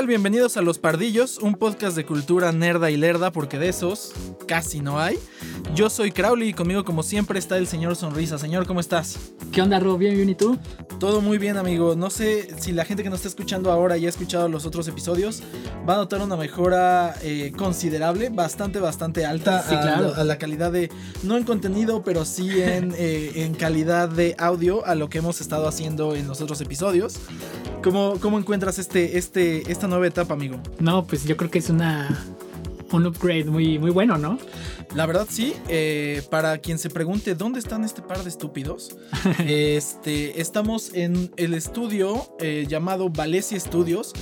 Hola, ¿qué tal? Bienvenidos a Los Pardillos, un podcast de cultura nerda y lerda, porque de esos casi no hay. Yo soy Crowley y conmigo, como siempre, está el señor Sonrisa. Señor, ¿cómo estás? ¿Qué onda, Rob? ¿Bien, bien? ¿Y tú? Todo muy bien, amigo. No sé si la gente que nos está escuchando ahora y ha escuchado los otros episodios va a notar una mejora eh, considerable, bastante, bastante alta Sí, a, claro. a la calidad de, no en contenido, pero sí en, eh, en calidad de audio a lo que hemos estado haciendo en los otros episodios. ¿Cómo, cómo encuentras este, este, esta nueva etapa, amigo? No, pues yo creo que es una un upgrade muy, muy bueno, ¿no? La verdad sí, eh, para quien se pregunte dónde están este par de estúpidos, este, estamos en el estudio eh, llamado Valencia Studios.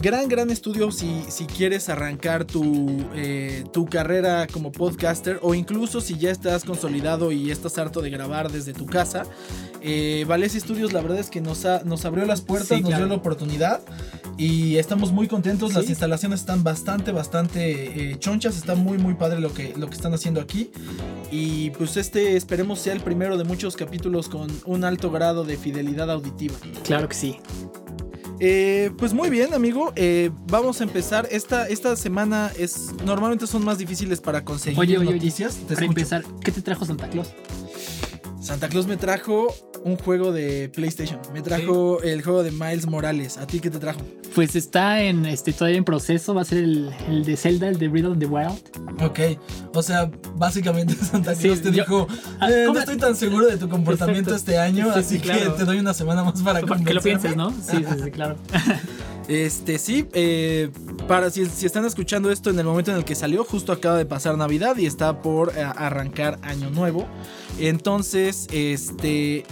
Gran, gran estudio si, si quieres arrancar tu, eh, tu carrera como podcaster o incluso si ya estás consolidado y estás harto de grabar desde tu casa. Eh, Valencia Studios la verdad es que nos, ha- nos abrió las puertas, Sí, nos claro. dio la oportunidad y estamos muy contentos. Las instalaciones están bastante, bastante chonchas. Está muy, muy padre lo que, lo que están haciendo aquí. Y pues este esperemos sea el primero de muchos capítulos con un alto grado de fidelidad auditiva. Claro que sí. Eh, pues muy bien, amigo. Eh, vamos a empezar. Esta, esta semana es normalmente son más difíciles para conseguir Oye, oye, oye, noticias. Te Para escucho. empezar, ¿qué te trajo Santa Claus? Santa Claus me trajo un juego de PlayStation. Me trajo el juego de Miles Morales. ¿A ti qué te trajo? Pues está en este todavía en proceso, va a ser el, el de Zelda, el de Breath of the Wild. Ok, o sea, básicamente Santa Sí, Claus te yo- dijo, Ah, "Eh, no estoy tan seguro de tu comportamiento Exacto. este año, Sí, así claro. que te doy una semana más para Para que lo convencerme". pienses, ¿no? Sí, sí, sí, claro. Este, sí, eh, para si, si están escuchando esto en el momento en el que salió, justo acaba de pasar Navidad y está por eh, arrancar Año Nuevo. Entonces, este,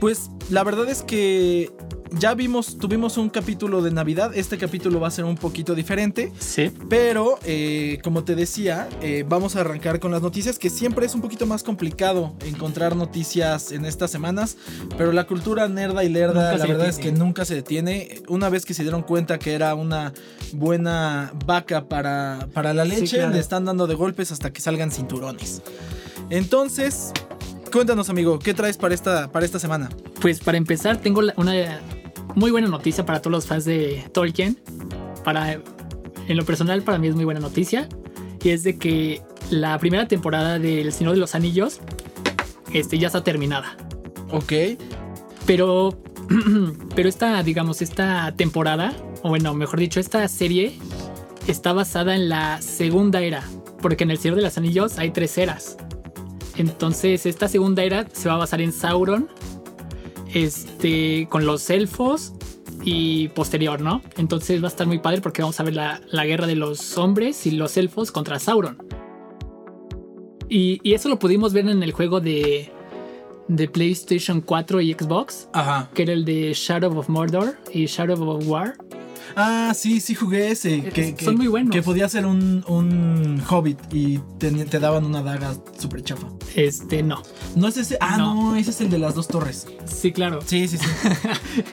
pues la verdad es que ya vimos, tuvimos un capítulo de Navidad, este capítulo va a ser un poquito diferente. Sí. Pero, eh, como te decía, eh, vamos a arrancar con las noticias, que siempre es un poquito más complicado encontrar noticias en estas semanas, pero la cultura nerda y lerda, Nunca la verdad es que nunca se detiene. Una vez que se dieron cuenta que era una buena vaca para, para la Sí, leche, claro. le están dando de golpes hasta que salgan cinturones. Entonces, cuéntanos, amigo, ¿qué traes para esta, para esta semana? Pues para empezar, tengo una muy buena noticia para todos los fans de Tolkien. Para, en lo personal, para mí es muy buena noticia. Y es de que la primera temporada de El Señor de los Anillos este, ya está terminada. Ok, Pero, pero esta, digamos, esta temporada, o bueno, mejor dicho, esta serie está basada en la segunda era. Porque en El Señor de los Anillos hay tres eras. Entonces, esta segunda era se va a basar en Sauron, este, con los elfos y posterior, ¿no? Entonces va a estar muy padre porque vamos a ver la, la guerra de los hombres y los elfos contra Sauron. Y, y eso lo pudimos ver en el juego de, de PlayStation 4 y Xbox, ajá. que era el de Shadow of Mordor y Shadow of War. Ah, sí, sí jugué ese. Que, Son que- muy buenos. Que podía ser un, un hobbit y te, te daban una daga súper chafa. Este, no. No es ese. Ah, no. No. ese es el de las dos torres. Sí, claro. Sí, sí, sí.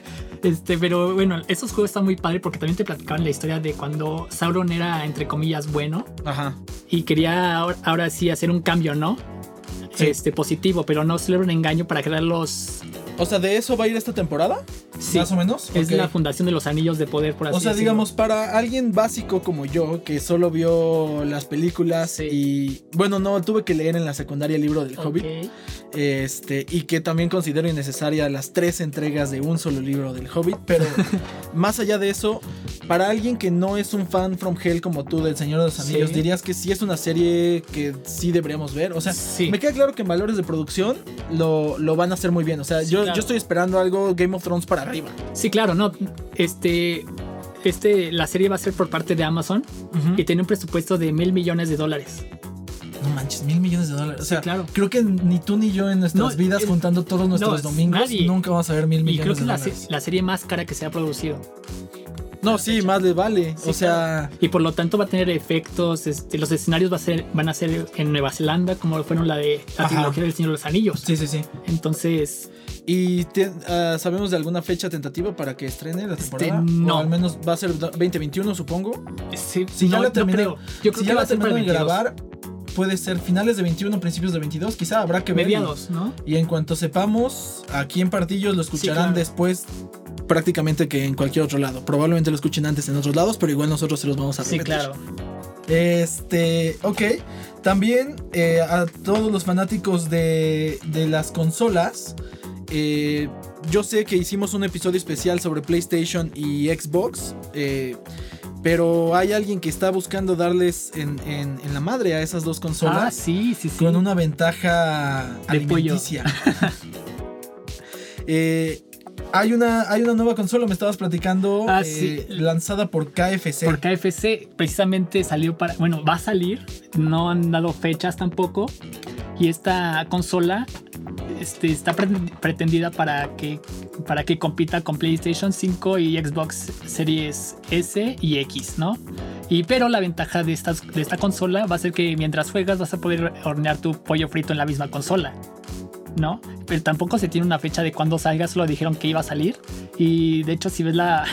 Este, pero bueno, esos juegos están muy padres porque también te platicaban la historia de cuando Sauron era, entre comillas, bueno Ajá. y quería ahora, ahora sí hacer un cambio, ¿no? Sí. Este, positivo, pero no era un engaño para crear los. O sea, ¿de eso va a ir esta temporada? Sí, Más o menos. es Ok. la fundación de los anillos de poder, por así O sea, decirlo. digamos, para alguien básico como yo, que solo vio las películas Sí. y. Bueno, no, tuve que leer en la secundaria el libro del. Hobbit. Este, y que también considero innecesaria las tres entregas de un solo libro del Hobbit. Pero más allá de eso, para alguien que no es un fan from hell como tú del Señor de los Anillos, Sí. dirías que sí es una serie que sí deberíamos ver. O sea, Sí. me queda claro que en valores de producción lo, lo van a hacer muy bien. O sea, yo, claro. yo estoy esperando algo Game of Thrones para arriba. Sí, claro, no. Este. Este, la serie va a ser por parte de Amazon y tiene un presupuesto de mil millones de dólares. No manches, mil millones de dólares. O sea, claro. creo que ni tú ni yo en nuestras No, vidas, el- juntando todos nuestros no, domingos, nadie. nunca vamos a ver mil Y millones creo que es de la, dólares. la serie más cara que se ha producido. No, sí, más le vale. Sí, o sea, Y por lo tanto va a tener efectos. Este, los escenarios va a ser, van a ser en Nueva Zelanda, como fueron la de la Ajá. trilogía del Señor de los Anillos. sí, sí, sí. Entonces, ¿Y te- ah, sabemos de alguna fecha tentativa para que estrene la Este, temporada? no. O al menos va a ser 2021, supongo. sí, Si ya no, la no terminó, creo. Yo creo si que ya va la a ser para terminó el de 22. grabar, puede ser finales de 21, principios de 22, quizá habrá que ver. y- Mediados, ¿no? Y en cuanto sepamos, aquí en Partillos lo escucharán claro. después prácticamente que en cualquier otro lado. Probablemente lo escuchen antes en otros lados, pero igual nosotros se los vamos a Sí, repetir. claro. Este, ok. También eh, a todos los fanáticos de, de las consolas. eh, yo sé que hicimos un episodio especial sobre PlayStation y Xbox. eh, pero hay alguien que está buscando darles en, en- en la madre a esas dos Ah, consolas. sí, sí, sí. Con una ventaja De pollo. alimenticia. Eh, hay, una, hay una nueva consola, me estabas platicando, Ah, eh, sí. lanzada por KFC. Por KFC precisamente salió para, bueno, va a salir, no han dado fechas tampoco. Y esta consola este, está pre- pretendida para que, para que compita con PlayStation 5 y Xbox Series S y X, ¿no? Y pero la ventaja de, estas, de esta consola va a ser que mientras juegas vas a poder hornear tu pollo frito en la misma consola. ¿No? Pero tampoco se tiene una fecha de cuándo salga, solo dijeron que iba a salir. Y de hecho, si ves la,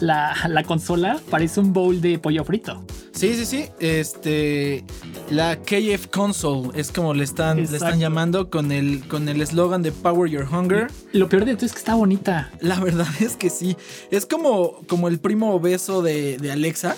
la, la consola, parece un bowl de pollo frito. Sí, sí, sí. Este. La KF Console es como le están, le están llamando con el con el eslogan de Power Your Hunger. Lo peor de todo es que está bonita. La verdad es que sí. Es como, como el primo obeso de, de Alexa.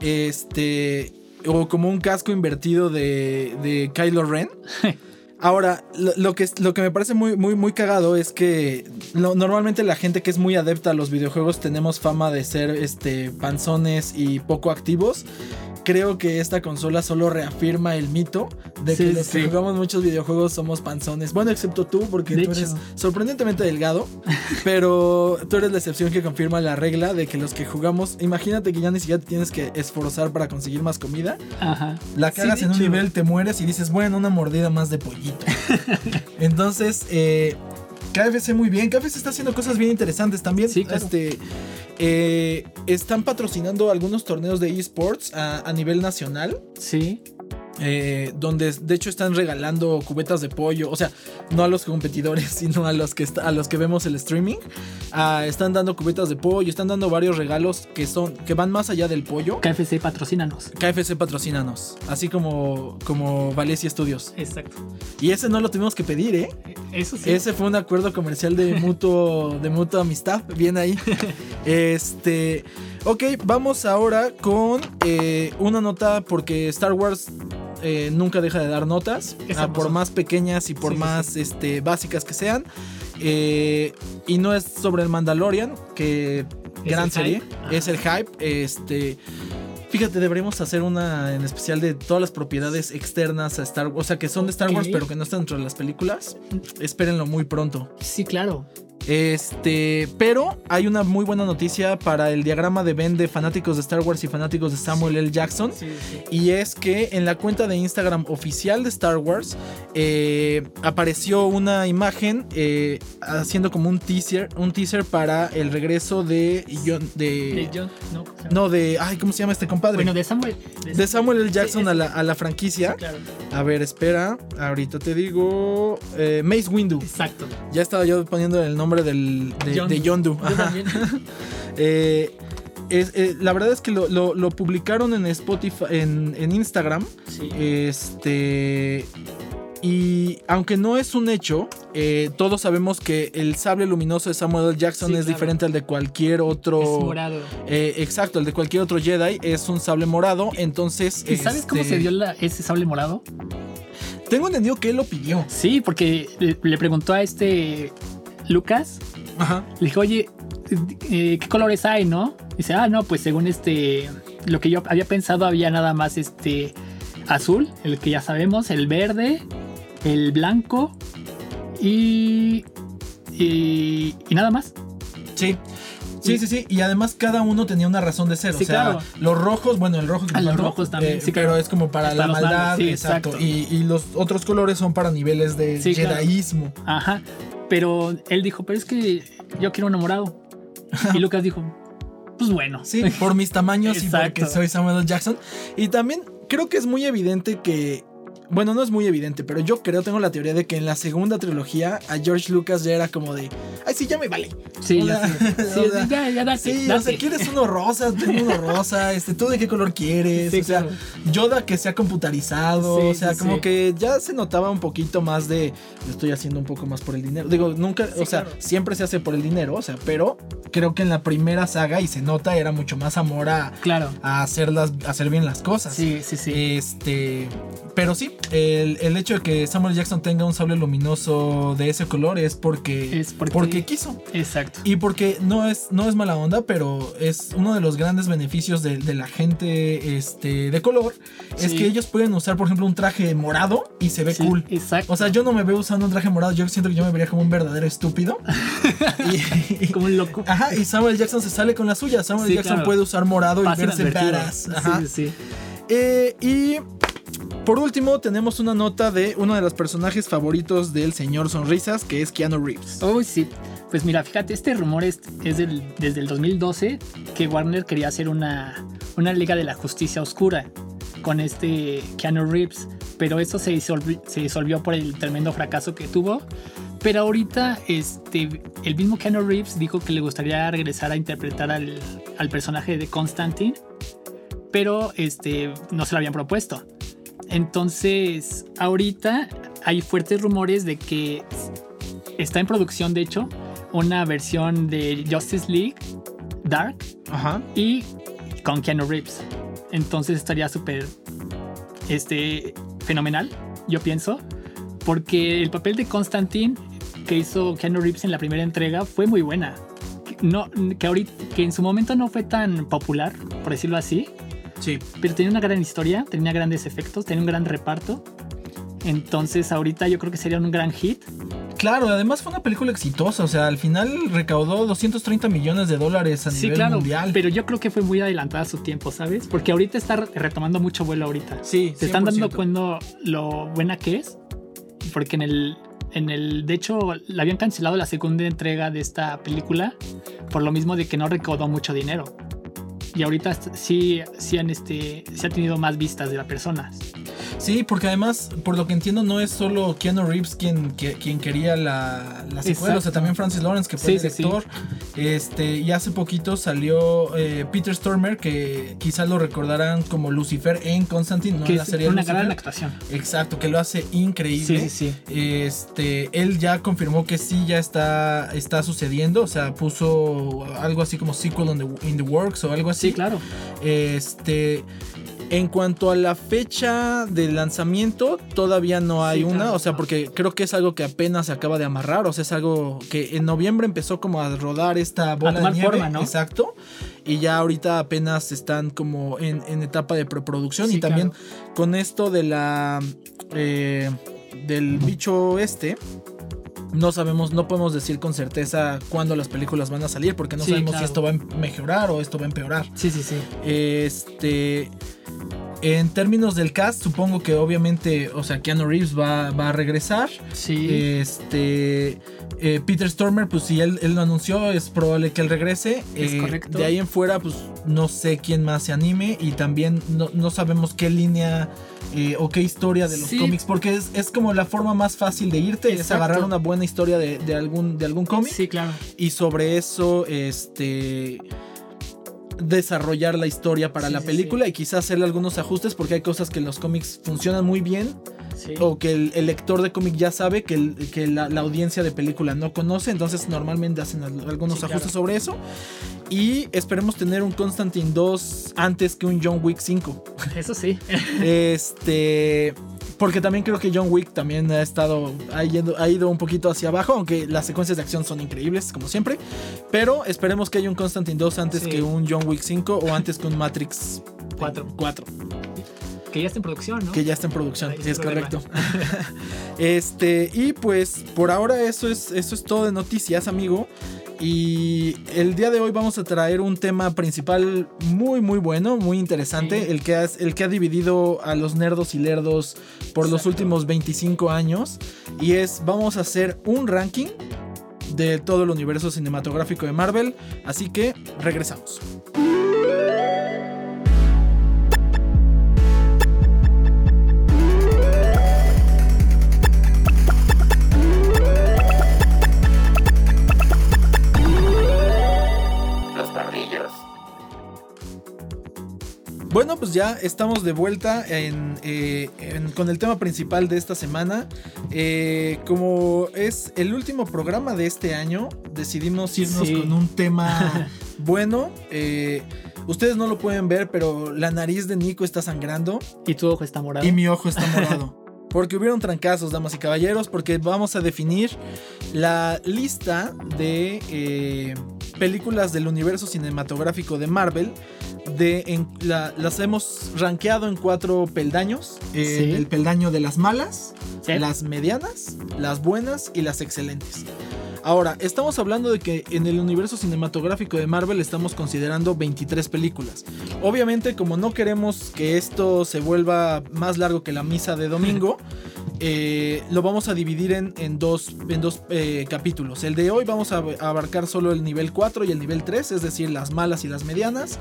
Este. O como un casco invertido de, de Kylo Ren. Ahora, lo, que, lo que me parece muy, muy, muy cagado es que normalmente la gente que es muy adepta a los videojuegos tenemos fama de ser este, panzones y poco activos. Creo que esta consola solo reafirma el mito de que Sí, los que jugamos muchos videojuegos somos panzones. Bueno, excepto tú, porque De tú eres sorprendentemente delgado. pero tú eres la excepción que confirma la regla de que los que jugamos, imagínate que ya ni siquiera te tienes que esforzar para conseguir más comida. Ajá. La cagas en un nivel, te mueres y dices, bueno, una mordida más de pollito. Entonces, eh, KFC muy bien. KFC está haciendo cosas bien interesantes también. Sí, claro. Este, eh, están patrocinando algunos torneos de esports a, a nivel nacional. Sí. Eh, donde de hecho están regalando cubetas de pollo, o sea, no a los competidores, sino a los que, está- a los que vemos el streaming. Ah, están dando cubetas de pollo, están dando varios regalos que son que van más allá del pollo. KFC patrocínanos. KFC patrocínanos, así como, como Valencia Studios. Exacto. Y ese no lo tuvimos que pedir, ¿eh? Eso sí. Ese fue un acuerdo comercial de mutuo, de mutua amistad. Bien ahí. Este. Ok, vamos ahora con eh, una nota porque Star Wars eh, nunca deja de dar notas. Ah, por más pequeñas y por Sí, sí, más Este, básicas que sean. Eh, y no es sobre el Mandalorian, que Es gran serie. Es el hype. Este. Fíjate, deberíamos hacer una en especial de todas las propiedades externas a Star Wars. O sea, que son de Star Wars, pero que no están dentro de las películas. Espérenlo muy pronto. Sí, claro. Este, pero hay una muy buena noticia para el diagrama de Venn de fanáticos de Star Wars y fanáticos de Samuel L. Jackson. Sí, sí. Y es que en la cuenta de Instagram oficial de Star Wars eh, apareció una imagen eh, haciendo como un teaser, un teaser para el regreso de John- de, De John, no, no de, ay, ¿cómo se llama este compadre? Bueno, de Samuel. de Samuel L. Jackson Sí, a la, a la franquicia. Claro. A ver, espera, ahorita te digo, eh, Mace Windu. Exacto. Ya estaba yo poniendo el nombre del, de, Yondu. de Yondu. Yo Ajá. también. Eh, es- eh, la verdad es que lo, lo- lo publicaron en Spotify, en, en Instagram. Sí. Este. Y aunque no es un hecho, eh, todos sabemos que el sable luminoso de Samuel L. Jackson Sí, es claro. diferente al de cualquier otro. Es morado. Eh, exacto, el de cualquier otro Jedi es un sable morado. Entonces. ¿Y sabes cómo este, se dio la- ese sable morado? Tengo entendido que él lo pidió. Sí, porque le preguntó a este Lucas, Ajá. le dijo, oye, eh, ¿qué colores hay, no? Dice, ah, no, pues según este, lo que yo había pensado, había nada más este azul, el que ya sabemos, el verde, el blanco y, y, y nada más. Sí. Sí, sí, sí. Y además cada uno tenía una razón de ser. Sí, o sea, claro. los rojos, bueno, el rojo que Ah, los rojos también, eh, sí, pero es como para la maldad. sí, exacto. exacto. Y, y los otros colores son para niveles de Sí, claro. jedaísmo. Ajá. Pero él dijo, pero es que yo quiero un enamorado. Y Lucas dijo, pues bueno. Sí, por mis tamaños y porque soy Samuel L. Jackson. Y también creo que es muy evidente que bueno, no es muy evidente, pero yo creo, tengo la teoría de que en la segunda trilogía a George Lucas ya era como de, ay, sí, ya me vale. Sí, O ya, sea, sí. Sí, o sea, ya, ya, date, Sí, o date. sea, quieres uno rosa, tengo uno rosa, este, tú de qué color quieres, Sí, o sea, claro. Yoda que sea computarizado, o sea, como que ya se notaba un poquito más de, lo estoy haciendo un poco más por el dinero. Digo, nunca, o sea, claro. siempre se hace por el dinero, o sea, pero creo que en la primera saga, y se nota, era mucho más amor a, Claro. a hacerlas, a hacer bien las cosas. Sí, sí, sí. Este, pero sí, el, el hecho de que Samuel Jackson tenga un sable luminoso de ese color es porque, Es porque- quiso. Exacto. Y porque no es, no es mala onda, pero es uno de los grandes beneficios de, de la gente este, de color. Es que ellos pueden usar, por ejemplo, un traje morado y se ve Sí, cool. Exacto. O sea, yo no me veo usando un traje morado, yo siento que yo me vería como un verdadero estúpido. y, como un loco. Ajá, y Samuel Jackson se sale con la suya. Samuel Sí, Jackson claro. puede usar morado y verse badass. Ajá. Sí, sí, sí. Eh, y por último, tenemos una nota de uno de los personajes favoritos del señor Sonrisas, que es Keanu Reeves. Uy, sí. Pues mira, fíjate, este rumor es, desde el 2012 que Warner quería hacer una, Liga de la Justicia Oscura con este Keanu Reeves, pero eso se disolvió, por el tremendo fracaso que tuvo. Pero ahorita este, el mismo Keanu Reeves dijo que le gustaría regresar a interpretar al, al personaje de Constantine, pero este, no se lo habían propuesto. Entonces, ahorita hay fuertes rumores de que está en producción, de hecho, una versión de Justice League Dark Ajá. y con Keanu Reeves. Entonces estaría súper este, fenomenal, yo pienso, porque el papel de Constantine que hizo Keanu Reeves en la primera entrega fue muy buena. No, que, ahorita, que en su momento no fue tan popular, por decirlo así, Sí. pero tenía una gran historia, tenía grandes efectos, tenía un gran reparto. Entonces ahorita yo creo que sería un gran hit. Claro, además fue una película exitosa. O sea, al final recaudó 230 millones de dólares a Sí, nivel claro, mundial. pero yo creo que fue muy adelantada a su tiempo, ¿sabes? Porque ahorita está re- retomando mucho vuelo ahorita. Sí, Se están dando 100%. cuenta lo buena que es, porque en el, en el, de hecho, la habían cancelado la segunda entrega de esta película por lo mismo de que no recaudó mucho dinero. Y ahorita sí, sí, han, este, sí ha tenido más vistas de las personas. Sí, porque además, por lo que entiendo, no es solo Keanu Reeves quien, que- quien quería la, la secuela, o sea, también Francis Lawrence, que fue Sí, el sí, sí. director. Este, y hace poquito salió eh, Peter Stormer, que quizás lo recordarán como Lucifer en Constantine, no que la serie una Lucifer. gran actuación. Exacto, que lo hace increíble. Sí, sí, sí. Este, él ya confirmó que sí ya está, está sucediendo, o sea, puso algo así como sequel in the, in the works o algo así. Sí, claro. Este, en cuanto a la fecha de lanzamiento, todavía no hay Sí, una, claro, o sea, porque creo que es algo que apenas se acaba de amarrar, o sea, es algo que en noviembre empezó como a rodar esta bola tomar de nieve, forma, ¿no? exacto, y ya ahorita apenas están como en, en etapa de preproducción Sí, y también claro. con esto de la eh, del bicho este. No sabemos, no podemos decir con certeza cuándo las películas van a salir porque no Sí, sabemos claro. si esto va a mejorar o esto va a empeorar. Sí, sí, sí. Este. En términos del cast, supongo que obviamente, o sea, Keanu Reeves va, va a regresar. Sí. Este. eh, Peter Stormer, pues si él, él lo anunció, es probable que él regrese. Es Eh, correcto. De ahí en fuera, pues no sé quién más se anime. Y también no, no sabemos qué línea eh, o qué historia de los Sí. cómics. Porque es, es como la forma más fácil de irte. Es agarrar una buena historia de, de algún, de algún cómic sí, claro. y sobre eso este desarrollar la historia para Sí, la sí, película y quizás hacerle algunos ajustes porque hay cosas que en los cómics funcionan muy bien Sí. o que el, el lector de cómic ya sabe que, el- que la, la audiencia de película no conoce entonces normalmente hacen al- algunos ajustes claro. sobre eso y esperemos tener un Constantine 2 antes que un John Wick 5 Eso sí. este. Porque también creo que John Wick también ha estado. Ha ido, ha ido un poquito hacia abajo. Aunque las secuencias de acción son increíbles, como siempre. Pero esperemos que haya un Constantine 2 antes Sí. que un John Wick 5 o antes que un Matrix Cuatro. 4. que ya está en producción, ¿no? Que ya está en producción. Sí, es problema. correcto. este. Y pues por ahora eso es, eso es todo de noticias, amigo. Y el día de hoy vamos a traer un tema principal muy muy bueno, muy interesante, Sí. el, que ha, el que ha dividido a los nerdos y lerdos por los últimos 25 años. Y es, vamos a hacer un ranking de todo el universo cinematográfico de Marvel. Así que regresamos. Bueno, pues ya estamos de vuelta en, eh, en- con el tema principal de esta semana. Eh, como es el último programa de este año, decidimos irnos Sí. con un tema bueno. Eh, ustedes no lo pueden ver, pero la nariz de Nico está sangrando Y tu ojo está morado. y mi ojo está morado. Porque hubieron trancazos, damas y caballeros, porque vamos a definir la lista de eh, películas del universo cinematográfico de Marvel. De, en- la- las hemos rankeado en cuatro peldaños. Eh, Sí. El peldaño de las malas, Sí. las medianas, las buenas y las excelentes. Ahora, estamos hablando de que en el universo cinematográfico de Marvel estamos considerando 23 películas. Obviamente, como no queremos que esto se vuelva más largo que la misa de domingo, eh, lo vamos a dividir en, en dos, en dos eh, capítulos. El de hoy vamos a abarcar solo el nivel 4 y el nivel 3, es decir, las malas y las medianas.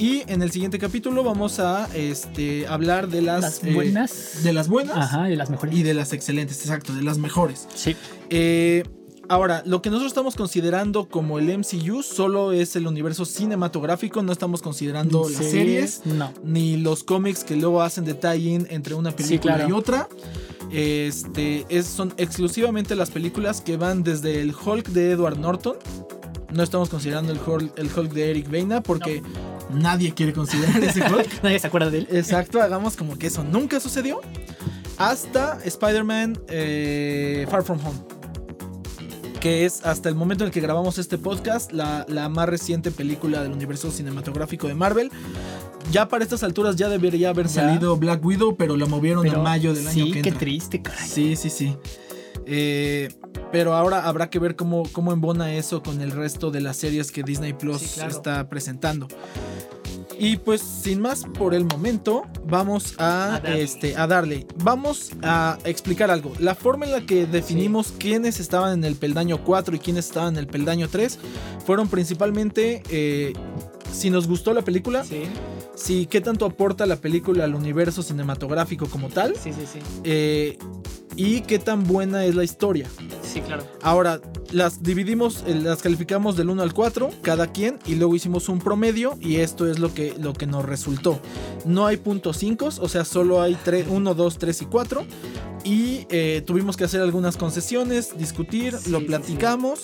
Y en el siguiente capítulo vamos a este, hablar de las, Las eh, buenas. de las buenas Ajá, de las mejores. y de las excelentes, exacto, de las mejores. Sí. Eh, ahora, lo que nosotros estamos considerando como el MCU solo es el universo cinematográfico, no estamos considerando las series No. ni los cómics que luego hacen de tie-in entre una película claro. y otra. Este, es- son exclusivamente las películas que van desde el Hulk de Edward Norton. No estamos considerando el Hulk, el Hulk de Eric Veina porque nadie quiere considerar ese Hulk. Nadie se acuerda de él. Exacto, hagamos como que eso nunca sucedió. Hasta Spider-Man eh, Far From Home. Que es hasta el momento en el que grabamos este podcast la, la más reciente película del universo cinematográfico de Marvel. Ya para estas alturas ya debería haber Ya. salido Black Widow, pero la movieron Pero a mayo del sí, año que qué entra. triste, caray. Sí, sí, sí. Eh, pero ahora habrá que ver cómo, cómo embona eso con el resto de las series que Disney Plus Sí, claro. está presentando. Y pues sin más por el momento, vamos a, este, a darle. Vamos a explicar algo. La forma en la que definimos quiénes estaban en el peldaño 4 y quiénes estaban en el peldaño 3 fueron principalmente eh, si nos gustó la película, Sí, si qué tanto aporta la película al universo cinematográfico como tal sí, sí, sí. eh, y qué tan buena es la historia. Sí, claro. Ahora, las dividimos, eh, las calificamos del 1 al 4, cada quien, y luego hicimos un promedio, y esto es lo que, lo que nos resultó. No hay puntos 5, o sea, solo hay 1, 2, 3 y 4. Y eh, tuvimos que hacer algunas concesiones, discutir, Sí, lo sí, platicamos.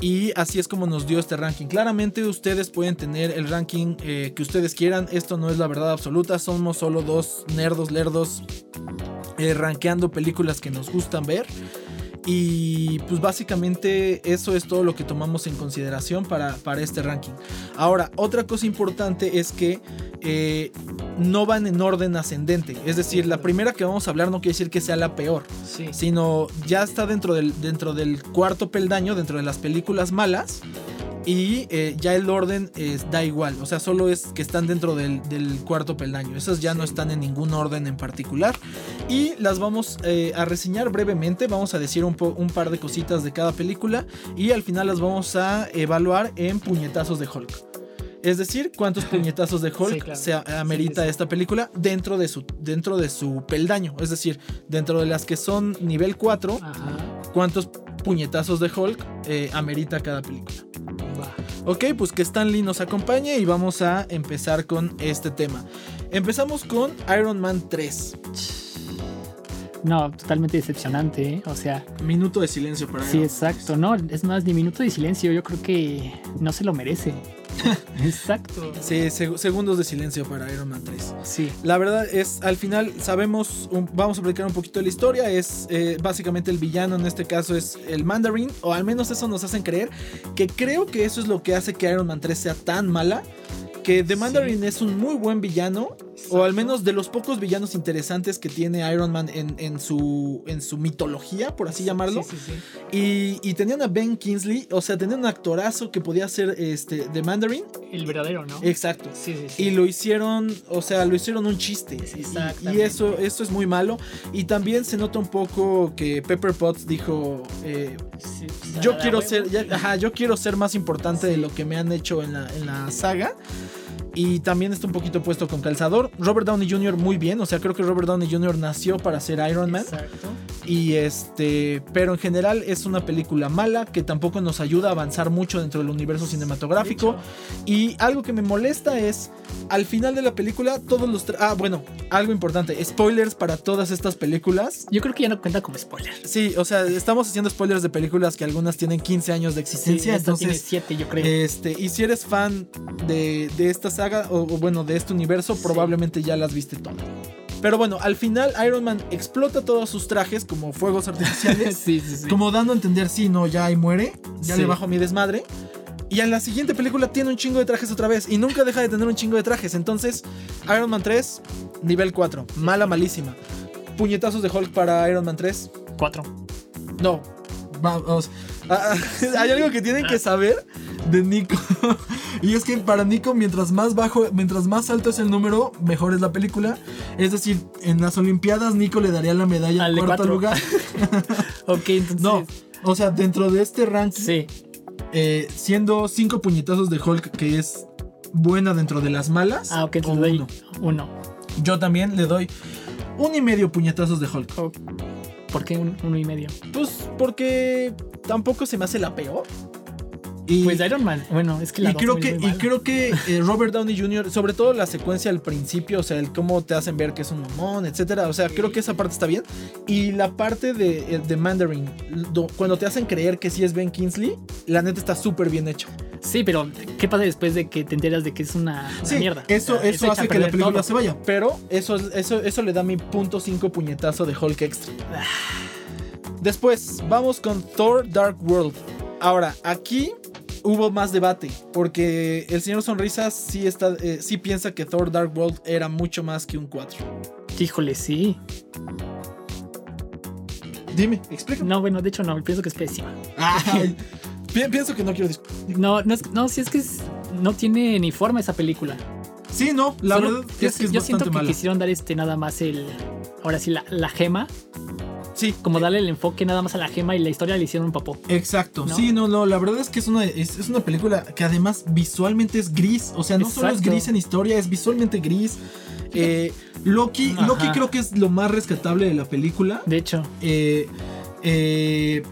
Y así es como nos dio este ranking. Claramente ustedes pueden tener el ranking eh, que ustedes quieran. Esto no es la verdad absoluta. Somos solo dos nerdos lerdos eh, rankeando películas que nos gustan ver. Y pues básicamente eso es todo lo que tomamos en consideración para, para este ranking. Ahora, otra cosa importante es que eh, no van en orden ascendente. Es decir, la primera que vamos a hablar no quiere decir que sea la peor, Sí. sino ya está dentro del, dentro del cuarto peldaño, dentro de las películas malas. Y eh, ya el orden es, da igual, o sea, solo es que están dentro del, del cuarto peldaño. Esas ya no están en ningún orden en particular. Y las vamos eh, a reseñar brevemente. Vamos a decir un, po- un par de cositas de cada película. Y al final las vamos a evaluar en puñetazos de Hulk. Es decir, cuántos puñetazos de Hulk Sí, claro. se amerita Sí, sí. esta película dentro de, su, dentro de su peldaño. Es decir, dentro de las que son nivel 4, Ajá. cuántos puñetazos de Hulk eh, amerita cada película. Ok, pues que Stan Lee nos acompañe y vamos a empezar con este tema. Empezamos con Iron Man 3. No, totalmente decepcionante, ¿eh? O sea, Minuto de silencio para sí, Iron exacto. No, es más, ni minuto de silencio. Yo creo que no se lo merece. exacto. 3. Sí, seg- segundos de silencio para Iron Man 3. Sí. La verdad es, al final sabemos, un- vamos a explicar un poquito de la historia, es eh, básicamente el villano en este caso es el Mandarin, o al menos eso nos hacen creer, que creo que eso es lo que hace que Iron Man 3 sea tan mala, que The Mandarin es un muy buen villano, o al menos de los pocos villanos interesantes que tiene Iron Man en, en su, en su mitología, por así llamarlo. Sí. Y, y tenían a Ben Kingsley, o sea, tenían un actorazo que podía ser este, The Mandarin. El verdadero, ¿no? Exacto. Sí, sí, sí. Y lo hicieron, o sea, lo hicieron un chiste. Y- Y, eso, eso es muy malo. Y también se nota un poco que Pepper Potts dijo, eh, yo quiero ser, ya- ajá, yo quiero ser más importante de lo que me han hecho en la, en la saga. Y también está un poquito puesto con calzador. Robert Downey Jr. muy bien, o sea, creo que Robert Downey Jr. nació para ser Iron Man. Exacto. Y este, pero en general es una película mala que tampoco nos ayuda a avanzar mucho dentro del universo cinematográfico. Y algo que me molesta es al final de la película todos los ah bueno algo importante spoilers para todas estas películas. Yo creo que ya no cuenta como spoiler. Sí, o sea, estamos haciendo spoilers de películas que algunas tienen 15 años de Sí, existencia, esta tiene entonces 7, yo creo. este, y si eres fan de, de esta saga, o, o bueno, de este universo, Sí. probablemente ya las viste todas. Pero bueno, al final Iron Man explota todos sus trajes como fuegos artificiales, sí, sí, sí. como dando a entender, sí, no, ya ahí muere, ya le bajo mi desmadre. Y en la siguiente película tiene un chingo de trajes otra vez. Y nunca deja de tener un chingo de trajes. Entonces, Iron Man 3, nivel 4. Mala, malísima. Puñetazos de Hulk para Iron Man 3. 4. No. Vamos. Ah, ah, hay algo que tienen que saber de Nico. y es que para Nico, mientras más bajo, mientras más alto es el número, mejor es la película. Es decir, en las Olimpiadas, Nico le daría la medalla Al cuarto lugar. Ok, entonces. No. O sea, dentro de este ranking, Sí. eh, siendo cinco puñetazos de Hulk, que es buena dentro de las malas. Ah, ok, entonces doy uno. uno. Yo también le doy un y medio puñetazos de Hulk. Oh, ¿Por qué un, uno y medio? Pues porque tampoco se me hace la peor. Y, Pues Iron Man. Bueno, es que la y creo que, y creo que eh, Robert Downey Jr., sobre todo la secuencia al principio, o sea, el cómo te hacen ver que es un mamón, etcétera. O sea, creo que esa parte está bien. Y la parte de, eh, de Mandarin, do- cuando te hacen creer que sí es Ben Kingsley, la neta está súper bien hecho. Sí, pero ¿qué pasa después de que te enteras de que es una, una Sí, mierda? eso, O sea, eso hace que la película todo. se vaya. Pero eso, eso, eso le da mi punto 5 puñetazo de Hulk extra. Después, vamos con Thor Dark World. Ahora, aquí hubo más debate. Porque el señor Sonrisas sí, está, eh, sí piensa que Thor Dark World era mucho más que un 4. Híjole, sí. Dime, explícame. No, bueno, de hecho no, pienso que es pésima. Ay, pi- pienso que no quiero discutir. No, no, es, no, sí es que es- no tiene ni forma esa película. Sí, no, la Solo- verdad yo, es que es yo siento bastante que mala. quisieron dar este nada más el. Ahora sí, la, la gema. Sí, Como darle el enfoque nada más a la gema y la historia le hicieron un papó. Exacto, ¿No? sí, no, no, la verdad es que es una, es, es una película que además visualmente es gris, o sea, no solo es gris en historia, es visualmente gris. Eh, Loki, Ajá. Loki creo que es lo más rescatable de la película. De hecho, Eh, eh,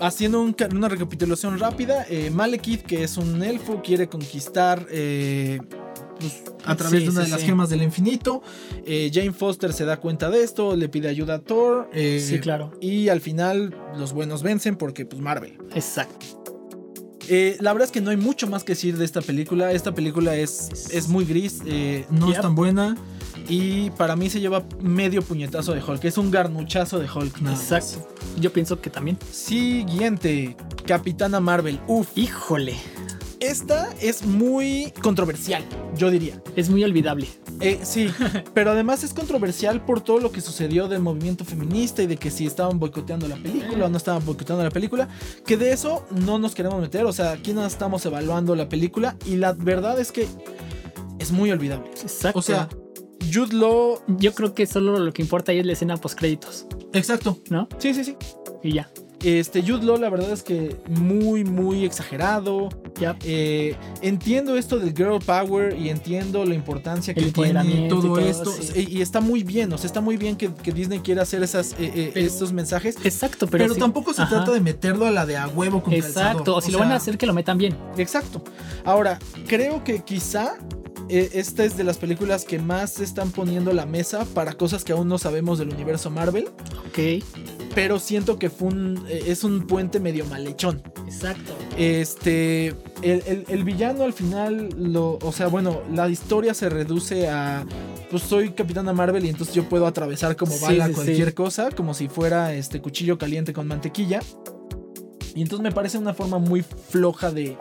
haciendo un una recapitulación rápida, eh, Malekith, que es un elfo, quiere conquistar eh, pues, a través Sí, de una sí, de las sí. gemas del infinito. Eh, Jane Foster se da cuenta de esto, le pide ayuda a Thor. eh, sí, claro. Y al final los buenos vencen porque pues Marvel. Exacto. Eh, la verdad es que no hay mucho más que decir de esta película. Esta película es, es muy gris, no es tan buena. Y para mí se lleva medio puñetazo de Hulk. Es un garnuchazo de Hulk. nada más. Exacto. Yo pienso que también. Siguiente, Capitana Marvel. Uf, Híjole, esta es muy controversial, yo diría. es muy olvidable. Eh, sí, pero además es controversial por todo lo que sucedió del movimiento feminista y de que si estaban boicoteando la película o no estaban boicoteando la película. Que de eso no nos queremos meter. O sea, aquí no estamos evaluando la película y la verdad es que es muy olvidable. Exacto. O sea, Jude Law. yo creo que solo lo que importa ahí es la escena post créditos, Exacto. ¿no? Sí, sí, sí. Y ya. Este Jude Law, la verdad es que muy, muy exagerado. Ya. Eh, entiendo esto del girl power y entiendo la importancia que El tiene todo, todo, esto. sí. Y, está muy bien, o sea, está muy bien que, que Disney quiera hacer esas, eh, eh, Pero- estos mensajes. Exacto, pero. Pero, sí. tampoco se Ajá. trata de meterlo a la de a huevo con Exacto. calzador. O si lo sea, van a hacer, que lo metan bien. Exacto. Ahora, creo que quizá eh, esta es de las películas que más se están poniendo la mesa para cosas que aún no sabemos del universo Marvel. Ok. Pero siento que fue un, eh, es un puente medio malhechón. Exacto. Este. El, el- el villano al final. Lo, o sea, bueno, la historia se reduce a. Pues soy Capitana Marvel y entonces yo puedo atravesar como Sí, bala sí, cualquier sí. cosa. Como si fuera este cuchillo caliente con mantequilla. Y entonces me parece una forma muy floja de.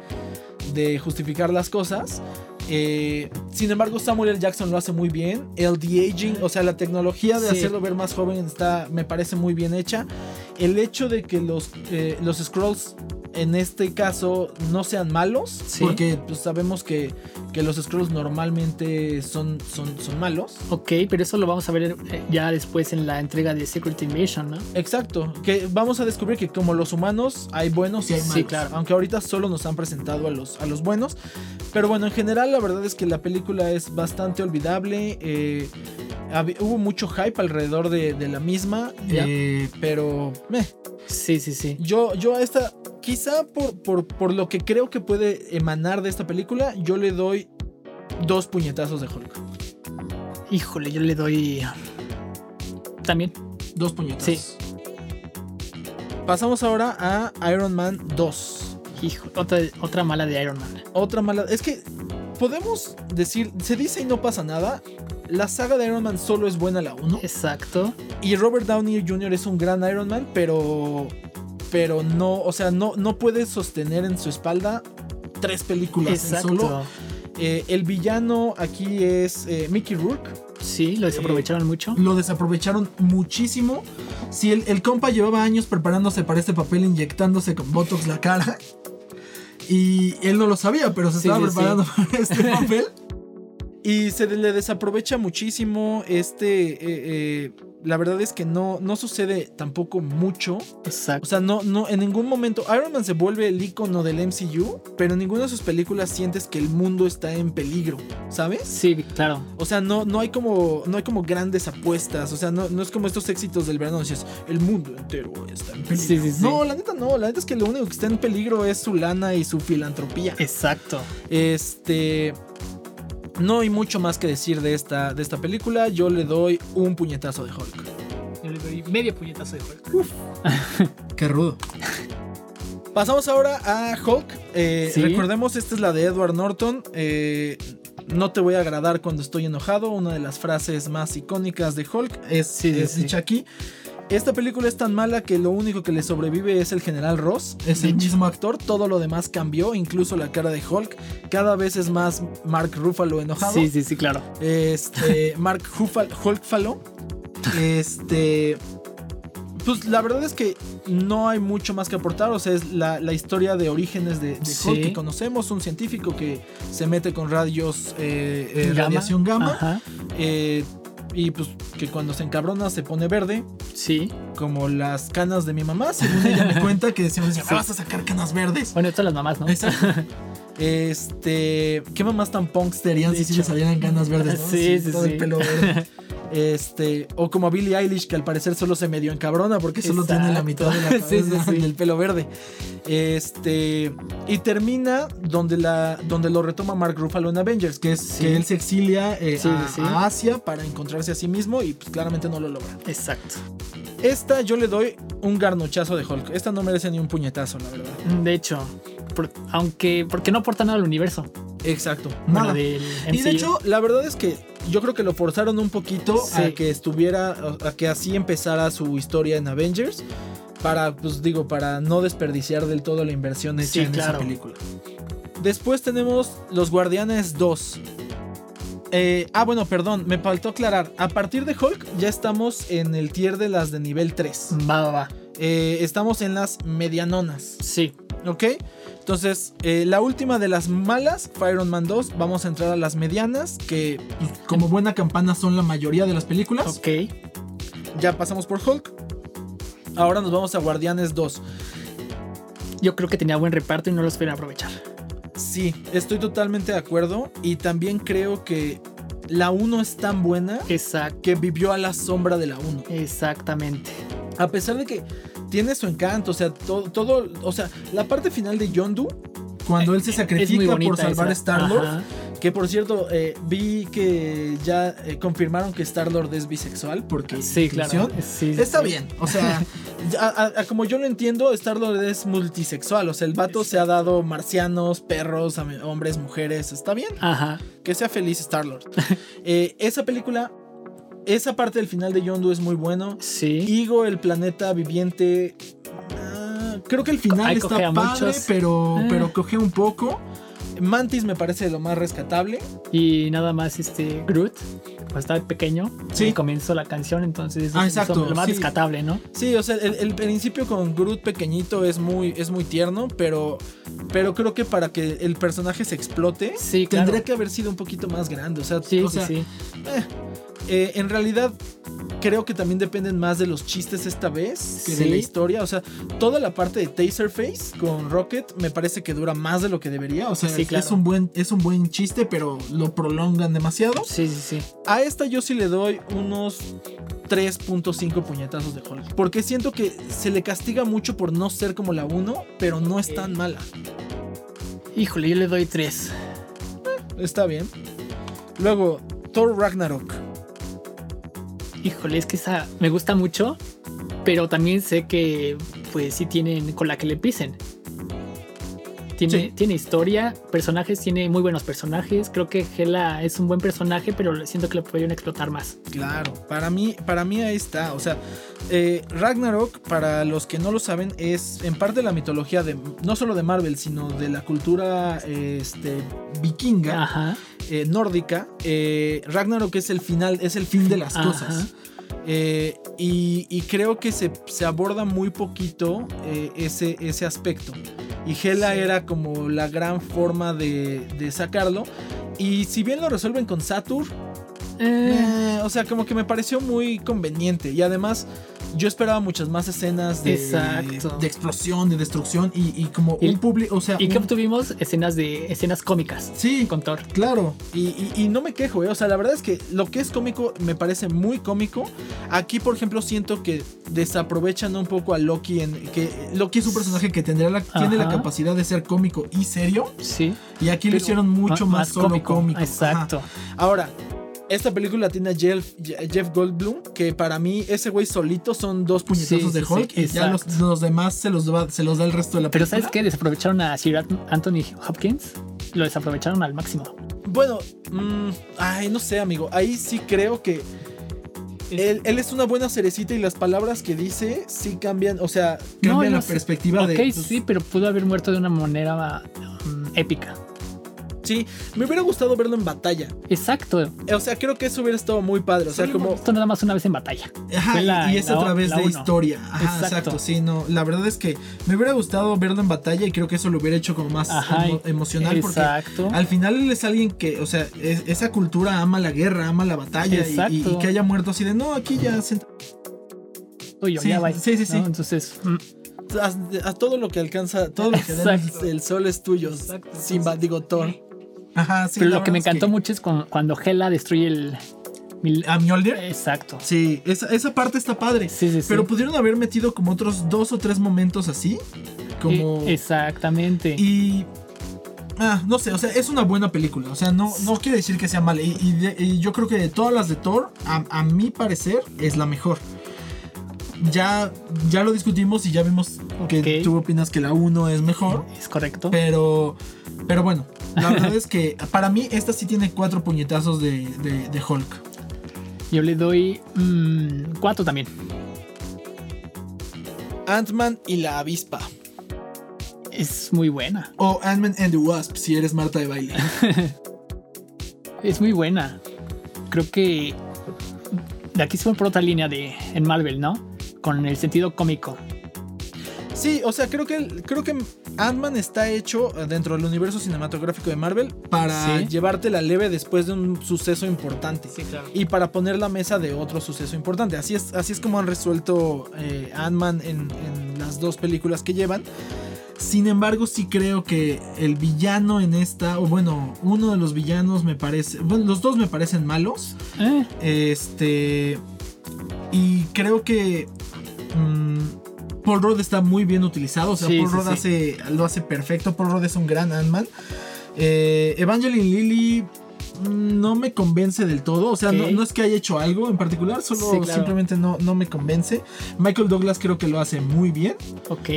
De justificar las cosas. Eh, sin embargo, Samuel L. Jackson lo hace muy bien. El de-aging, o sea, la tecnología de Sí. hacerlo ver más joven está, me parece muy bien hecha. El hecho de que los, eh, los scrolls en este caso no sean malos, Sí. porque pues, sabemos que, que los Skrulls normalmente son, son, son malos. Ok, pero eso lo vamos a ver eh, ya después en la entrega de Secret Invasion, ¿no? Exacto, que vamos a descubrir que como los humanos hay buenos y hay Sí, malos. claro. Aunque ahorita solo nos han presentado a los, a los buenos. Pero bueno, en general la verdad es que la película es bastante olvidable. eh, hubo mucho hype alrededor de, de la misma. Eh, pero meh, Sí, sí, sí. yo, yo a esta, quizá por, por, por lo que creo que puede emanar de esta película, yo le doy dos puñetazos de Hulk. Híjole, yo le doy. También. Dos puñetazos. Sí. Pasamos ahora a Iron Man 2. Hijo, otra, otra mala de Iron Man. Otra mala. Es que podemos decir, se dice y no pasa nada. La saga de Iron Man solo es buena la 1. Exacto. Y Robert Downey Jr. es un gran Iron Man, pero. Pero no, o sea, no, no puede sostener en su espalda tres películas en solo. Eh, el villano aquí es eh, Mickey Rourke. Sí, lo desaprovecharon mucho. Lo desaprovecharon muchísimo. Si el, el compa llevaba años preparándose para este papel, inyectándose con Botox la cara. Y él no lo sabía, pero se Sí, estaba sí, sí. preparando para este papel. Y se le desaprovecha muchísimo. Este. La verdad es que no, no sucede tampoco mucho. O Exacto. sea, no, no, en ningún momento. Iron Man se vuelve el icono del MCU, pero en ninguna de sus películas sientes que el mundo está en peligro, ¿sabes? Sí, claro. O sea, no, no hay como. No hay como grandes apuestas. O sea, no, no es como estos éxitos del verano. Dices, el mundo entero está en peligro. Sí, sí, sí. No, la neta no. La neta es que lo único que está en peligro es su lana y su filantropía. Exacto. Este. No hay mucho más que decir de esta, de esta película. Yo le doy un puñetazo de Hulk. Yo le doy medio puñetazo de Hulk. Qué rudo. Pasamos ahora a Hulk. Eh, Sí. Recordemos, esta es la de Edward Norton. Eh, no te voy a agradar cuando estoy enojado. Una de las frases más icónicas de Hulk es, Sí, sí, es sí. dicha aquí. Esta película es tan mala que lo único que le sobrevive es el general Ross. Es el mismo actor. Todo lo demás cambió, incluso la cara de Hulk. Cada vez es más Mark Ruffalo enojado. Sí, sí, sí, claro. Este, Mark Hulkfalo. Este. Pues la verdad es que no hay mucho más que aportar. O sea, es la, la historia de orígenes de, de Sí. Hulk que conocemos. Un científico que se mete con radios, eh, eh, Gamma. radiación gamma. Ajá. eh, y pues que cuando se encabrona se pone verde. Sí. Como las canas de mi mamá. Según ella me cuenta que decíamos, decía, "Ah, vas a sacar canas verdes. Bueno, todas las mamás, ¿no? Exacto. Este. ¿Qué mamás tan punks serían si sí le salieran ganas verdes? ¿no? Sí, sí, todo sí. el pelo verde. Este. O como a Billie Eilish, que al parecer solo se medio encabrona porque solo Exacto. tiene la mitad de la cabeza Sí, sí, sí. del pelo verde. Este. Y termina donde, la, donde lo retoma Mark Ruffalo en Avengers, que es que él se exilia eh, a, Asia para encontrarse a sí mismo y pues claramente no lo logra. Exacto. Esta yo le doy un garnochazo de Hulk. Esta no merece ni un puñetazo, la verdad. De hecho, por- aunque. Porque no aporta nada al universo. Exacto. Bueno, Nada. del Y de hecho, la verdad es que yo creo que lo forzaron un poquito Sí. a que estuviera, a que así empezara su historia en Avengers. Para, pues digo, para no desperdiciar del todo la inversión hecha Sí, en claro. esa película. Después tenemos Los Guardianes 2. Eh, ah, bueno, perdón, me faltó aclarar. A partir de Hulk ya estamos en el tier de las de nivel 3. Va, va, va. Eh, estamos en las medianonas. Sí. ¿Ok? Entonces, eh, la última de las malas fue Iron Man 2. Vamos a entrar a las medianas, que pues, como buena campana son la mayoría de las películas. Ok. Ya pasamos por Hulk. Ahora nos vamos a Guardianes 2. Yo creo que tenía buen reparto y no lo supieron aprovechar. Sí, estoy totalmente de acuerdo. Y también creo que la 1 es tan buena Exacto. que vivió a la sombra de la 1. Exactamente. A pesar de que tiene su encanto, o sea, todo, todo o sea, la parte final de Yondu, cuando él se sacrifica bonita por salvar a. Star-Lord. Que por cierto, eh, vi que ya eh, confirmaron que Star-Lord es bisexual porque Sí, claro. inclusión. Sí, sí, Está sí. bien, o sea, ya- a- a- como yo lo entiendo, Star-Lord es multisexual, o sea, el vato se ha dado marcianos, perros, hombres, mujeres, está bien, Ajá. que sea feliz Star-Lord. Eh, esa película, esa parte del final de Yondu es muy bueno. Sí. Igo, el planeta viviente, ah, creo que el final Ahí está padre, muchos. pero, pero coge un poco. Mantis me parece lo más rescatable. Y nada más este Groot. cuando estaba pequeño. Sí. Comenzó la canción, entonces Ah, es lo más sí. rescatable, ¿no? Sí, o sea, el, el principio con Groot pequeñito es muy, es muy tierno, pero, pero creo que para que el personaje se explote, Sí, claro. tendría que haber sido un poquito más grande. O sea, Sí, o sí, sí. eh, eh, en realidad creo que también dependen más de los chistes esta vez que de Sí. la historia. O sea, toda la parte de Taserface con Rocket me parece que dura más de lo que debería. O sea, Sí, es- claro. es, un buen, es un buen chiste, pero lo prolongan demasiado. Sí, sí, sí. A esta yo sí le doy unos 3.5 puñetazos de Hulk. Porque siento que se le castiga mucho por no ser como la 1, pero no es tan mala. Híjole, yo le doy tres. Está bien. Luego, Thor Ragnarok. Híjole, es que esa me gusta mucho, pero también sé que pues sí tienen con la que le pisen. Tiene, Sí. tiene historia, personajes, tiene muy buenos personajes. Creo que Hela es un buen personaje, pero siento que lo podrían explotar más. Claro, para mí, para mí ahí está. O sea, eh, Ragnarok, para los que no lo saben, es en parte la mitología de no solo de Marvel, sino de la cultura este, vikinga. Ajá. eh, nórdica, eh, Ragnarok es el final, es el fin de las Ajá. cosas. Eh, y, y creo que se, se aborda muy poquito eh, ese, ese aspecto. Y Hela Sí. era como la gran forma de, de sacarlo. Y si bien lo resuelven con Saturn, eh, o sea, como que me pareció muy conveniente. Y además, yo esperaba muchas más escenas de, de explosión, de destrucción. Y, y como Y- un público, o sea, y que un- obtuvimos escenas de escenas cómicas sí, con Thor. Claro, y, y- no me quejo, ¿eh? o sea, la verdad es que lo que es cómico me parece muy cómico. Aquí, por ejemplo, siento que desaprovechan un poco a Loki, en que Loki es un personaje que tendrá la, tiene la capacidad de ser cómico y serio, Sí. y aquí lo hicieron mucho más, solo cómico. Exacto. Ajá. Ahora, esta película tiene a Jeff, Jeff Goldblum, que para mí ese güey solito son dos puñetazos Sí, de sí, Hulk, y ya los, demás se los, da, se los da el resto de la Pero película. ¿sabes qué? Desaprovecharon a Sir Anthony Hopkins. Lo desaprovecharon al máximo. Bueno, mm, ay, no sé, amigo. Ahí sí creo que él, él es una buena cerecita y las palabras que dice sí cambian, o sea, cambian No, la sé. perspectiva ok, de. pues, sí, pero pudo haber muerto de una manera mm, épica. Sí, me hubiera gustado verlo en batalla. Exacto. O sea, creo que eso hubiera estado muy padre. O sea, como. visto nada más una vez en batalla. Ajá, la- y es a través de historia. Ajá, exacto. Exacto. Sí, no. La verdad es que me hubiera gustado verlo en batalla y creo que eso lo hubiera hecho como más Ajá, emo- emocional. Porque Exacto. al final él es alguien que, o sea, es- esa cultura ama la guerra, ama la batalla y- y, que haya muerto así de no, aquí ya se Tuyo, sí, sí, sí, sí. Entonces, mm, a, a todo lo que alcanza, todo lo que da el sol es tuyo. Exacto. Simba, digo Thor. Ajá, sí. pero lo que me encantó mucho es cuando Hela destruye el. ¿A Mjolnir? Exacto. Sí, esa, esa parte está padre. Sí, sí, sí. Pero pudieron haber metido como otros dos o tres momentos así. Como. Eh, Exactamente. Y. Ah, no sé, o sea, es una buena película. O sea, no, no quiere decir que sea mala. Y, y de- y yo creo que de todas las de Thor, a, a mi parecer, es la mejor. Ya, ya lo discutimos y ya vimos que tú opinas que la 1 es mejor. es correcto. Pero, pero bueno, la verdad es que para mí esta sí tiene cuatro puñetazos de, de- de Hulk. Yo le doy mm, cuatro también. Ant-Man y la avispa. Es muy buena. O Ant-Man and the Wasp, si eres Marta de baile. Es muy buena. Creo que de aquí se fue por otra línea de en Marvel, ¿no? Con el sentido cómico. Sí, o sea, creo que, creo que Ant-Man está hecho dentro del universo cinematográfico de Marvel para Sí. llevarte la leve después de un suceso importante. claro. Y para poner la mesa de otro suceso importante. Así es, así es como han resuelto eh, Ant-Man en, en las dos películas que llevan. Sin embargo, sí creo que el villano en esta, o bueno, uno de los villanos me parece, bueno, los dos me parecen malos. Eh, Este. Y creo que. mm, Paul Rudd está muy bien utilizado. O sea, Sí, Paul sí, Rudd hace, lo hace perfecto. Paul Rudd es un gran Ant-Man. Eh, Evangeline Lilly mm, no me convence del todo. O sea, no, es que haya hecho algo en particular, solo Sí, claro. simplemente no, no me convence. Michael Douglas creo que lo hace muy bien. ok.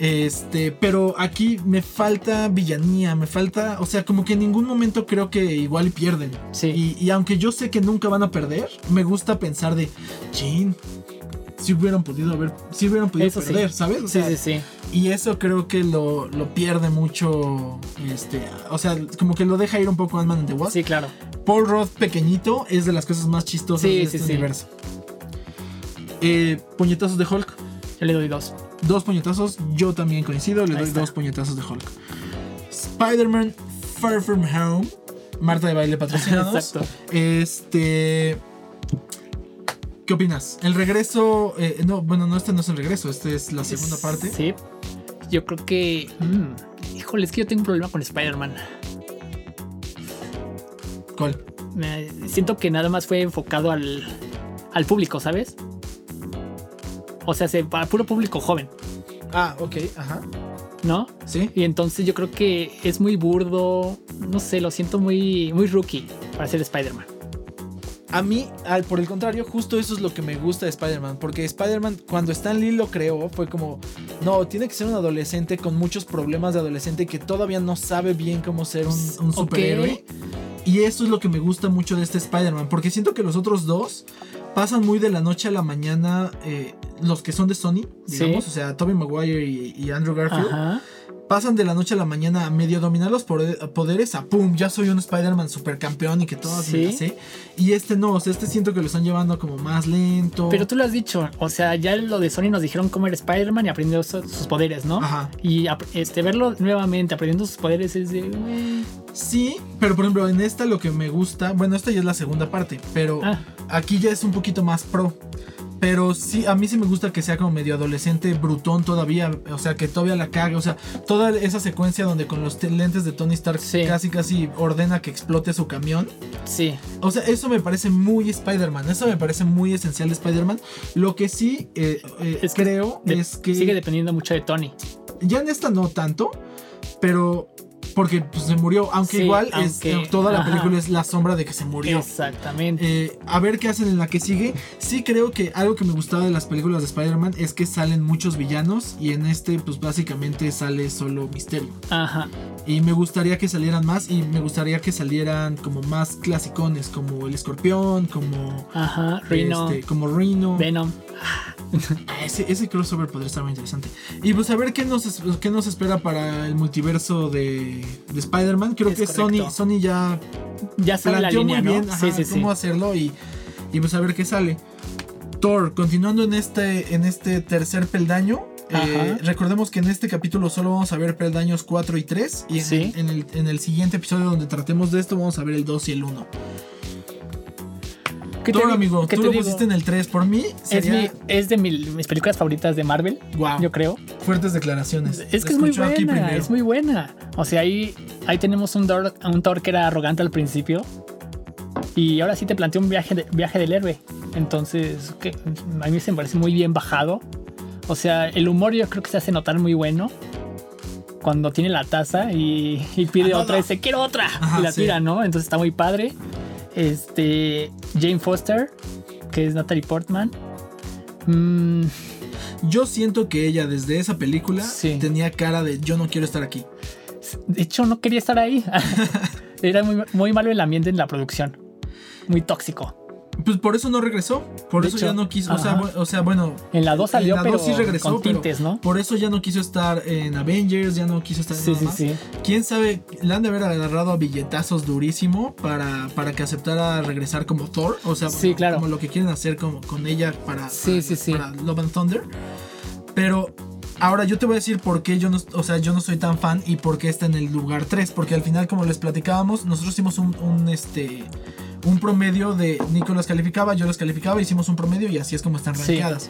Este, pero aquí me falta villanía, me falta, o sea, como que en ningún momento creo que igual pierden. Sí. Y, y aunque yo sé que nunca van a perder, me gusta pensar de, chin, sí hubieran podido haber, sí hubieran podido Eso sí. perder, ¿sabes? O Sí, sea, sí, sí. Y eso creo que lo, lo pierde mucho. Este. O sea, como que lo deja ir un poco Ant-Man and the Wasp. Sí, claro. Paul Roth pequeñito es de las cosas más chistosas Sí, de sí, este sí. universo. Eh, puñetazos de Hulk. Yo le doy dos. Dos puñetazos. Yo también coincido. Le Ahí doy está. dos puñetazos de Hulk. Spider-Man Far From Home. Marta de baile patrocinados. Exacto. Este. ¿Qué opinas? El regreso. eh, no, bueno, no, este no es el regreso. Este es la segunda parte. Sí. Yo creo que. mm, híjole, es que yo tengo un problema con Spider-Man. ¿Cuál? Me- siento que nada más fue enfocado al, al público, ¿sabes? O sea, se, para puro público joven, Ah, ok, ajá. ¿no? Sí. Y entonces yo creo que es muy burdo. No sé, lo siento muy, muy rookie para ser Spider-Man. A mí, al- por el contrario, justo eso es lo que me gusta de Spider-Man. Porque Spider-Man, cuando Stan Lee lo creó, fue como: No, tiene que ser un adolescente con muchos problemas de adolescente que todavía no sabe bien cómo ser un, superhéroe. Y eso es lo que me gusta mucho de este Spider-Man. Porque siento que los otros dos pasan muy de la noche a la mañana. eh, los que son de Sony, digamos, Sí. o sea, Tobey Maguire y, y Andrew Garfield. Ajá. Pasan de la noche a la mañana a medio dominar los poderes a pum, ya soy un Spider-Man supercampeón y que todas me Sí. las sé. Y este no, o sea, este siento que lo están llevando como más lento. Pero tú lo has dicho, o sea, ya lo de Sony nos dijeron cómo era Spider-Man y aprendió su- sus poderes, ¿no? Ajá. Y este, verlo nuevamente aprendiendo sus poderes es de. Sí, pero por ejemplo, en esta lo que me gusta, bueno, esta ya es la segunda parte, pero Ah. aquí ya es un poquito más pro. Pero sí, a mí sí me gusta que sea como medio adolescente, brutón todavía, o sea, que todavía la cague, o sea, toda esa secuencia donde con los te- lentes de Tony Stark Sí. casi casi ordena que explote su camión. Sí. O sea, eso me parece muy Spider-Man. Eso me parece muy esencial de Spider-Man. Lo que sí eh, eh, Es que creo de- es que. Sigue dependiendo mucho de Tony. Ya en esta no tanto. Pero. Porque pues, se murió. Aunque Sí, igual es, aunque- eh, toda la ajá. película es la sombra de que se murió. Exactamente. Eh, a ver qué hacen en la que sigue. Sí creo que algo que me gustaba de las películas de Spider-Man es que salen muchos villanos. Y en este, pues básicamente sale solo Misterio. Ajá. Y me gustaría que salieran más. Y me gustaría que salieran como más clasicones. Como el escorpión. Como. Ajá. Rhino. Este, como Rhino. Venom. Ese, ese crossover podría estar muy interesante. Y pues a ver qué nos, qué nos espera para el multiverso de, de Spider-Man. Creo Es que Sony, correcto. Sony ya Ya sabe la línea, muy ¿no? bien ajá, sí, sí, sí. cómo hacerlo y, y pues a ver qué sale. Thor, continuando en este, en este tercer peldaño. eh, recordemos que en este capítulo solo vamos a ver peldaños 4 y 3. Y en, Sí. el, en, el, en el siguiente episodio donde tratemos de esto, vamos a ver el 2 y el 1. ¿Qué Thor, amigo, qué tú te lo digo? pusiste en el 3. Por mí, Es, sería. mi- es de mi- mis películas favoritas de Marvel, Wow. yo creo. Fuertes declaraciones. Es que es muy buena, es muy buena. O sea, ahí, ahí tenemos un Thor, un Thor que era arrogante al principio. Y ahora sí te plantea un viaje, de- viaje del héroe. Entonces, que a mí se me parece muy bien bajado. O sea, el humor yo creo que se hace notar muy bueno. Cuando tiene la taza y, y pide Ah, otra y dice, quiero otra. Ajá, y la sí. tira, ¿no? Entonces está muy padre. Este, Jane Foster, que es Natalie Portman. Mm, Yo siento que ella desde esa película Sí. tenía cara de yo no quiero estar aquí. De hecho, no quería estar ahí. Era muy, muy malo el ambiente en la producción. Muy tóxico. Pues por eso no regresó. Por De eso hecho, ya no quiso. O sea, o bueno. En la 2 salió, en la pero dos sí regresó, con tintes, ¿no? Por eso ya no quiso estar en Avengers, ya no quiso estar en Sí, nada sí, más. sí. Quién sabe, le han de haber agarrado a billetazos durísimo para, para que aceptara regresar como Thor. O sea, claro. como lo que quieren hacer con, con ella para, Sí, para, sí, sí. para Love and Thunder. Pero ahora yo te voy a decir por qué yo no, o sea, yo no soy tan fan y por qué está en el lugar 3. Porque al final, como les platicábamos, nosotros hicimos un, un, este. Un promedio de Nico las calificaba, yo las calificaba, hicimos un promedio y así es como están Sí. rankeadas.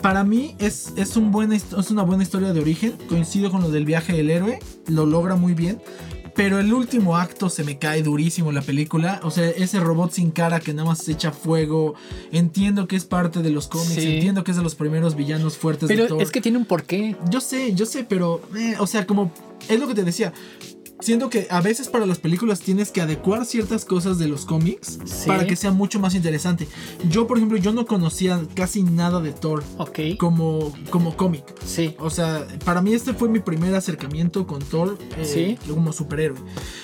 Para mí es, es, un hist- es una buena historia de origen. Coincido con lo del viaje del héroe. Lo logra muy bien. Pero el último acto se me cae durísimo la película. O sea, ese robot sin cara que nada más se echa fuego. Entiendo que es parte de los cómics. Sí. Entiendo que es de los primeros villanos fuertes de Pero Thor. es que tiene un porqué. Yo sé, yo sé, pero. eh, o sea, como. Es lo que te decía. Siento que a veces para las películas tienes que adecuar ciertas cosas de los cómics Sí. para que sea mucho más interesante. Yo, por ejemplo, yo no conocía casi nada de Thor Ok. como, como cómic. Sí. O sea, para mí este fue mi primer acercamiento con Thor eh, Sí. como superhéroe.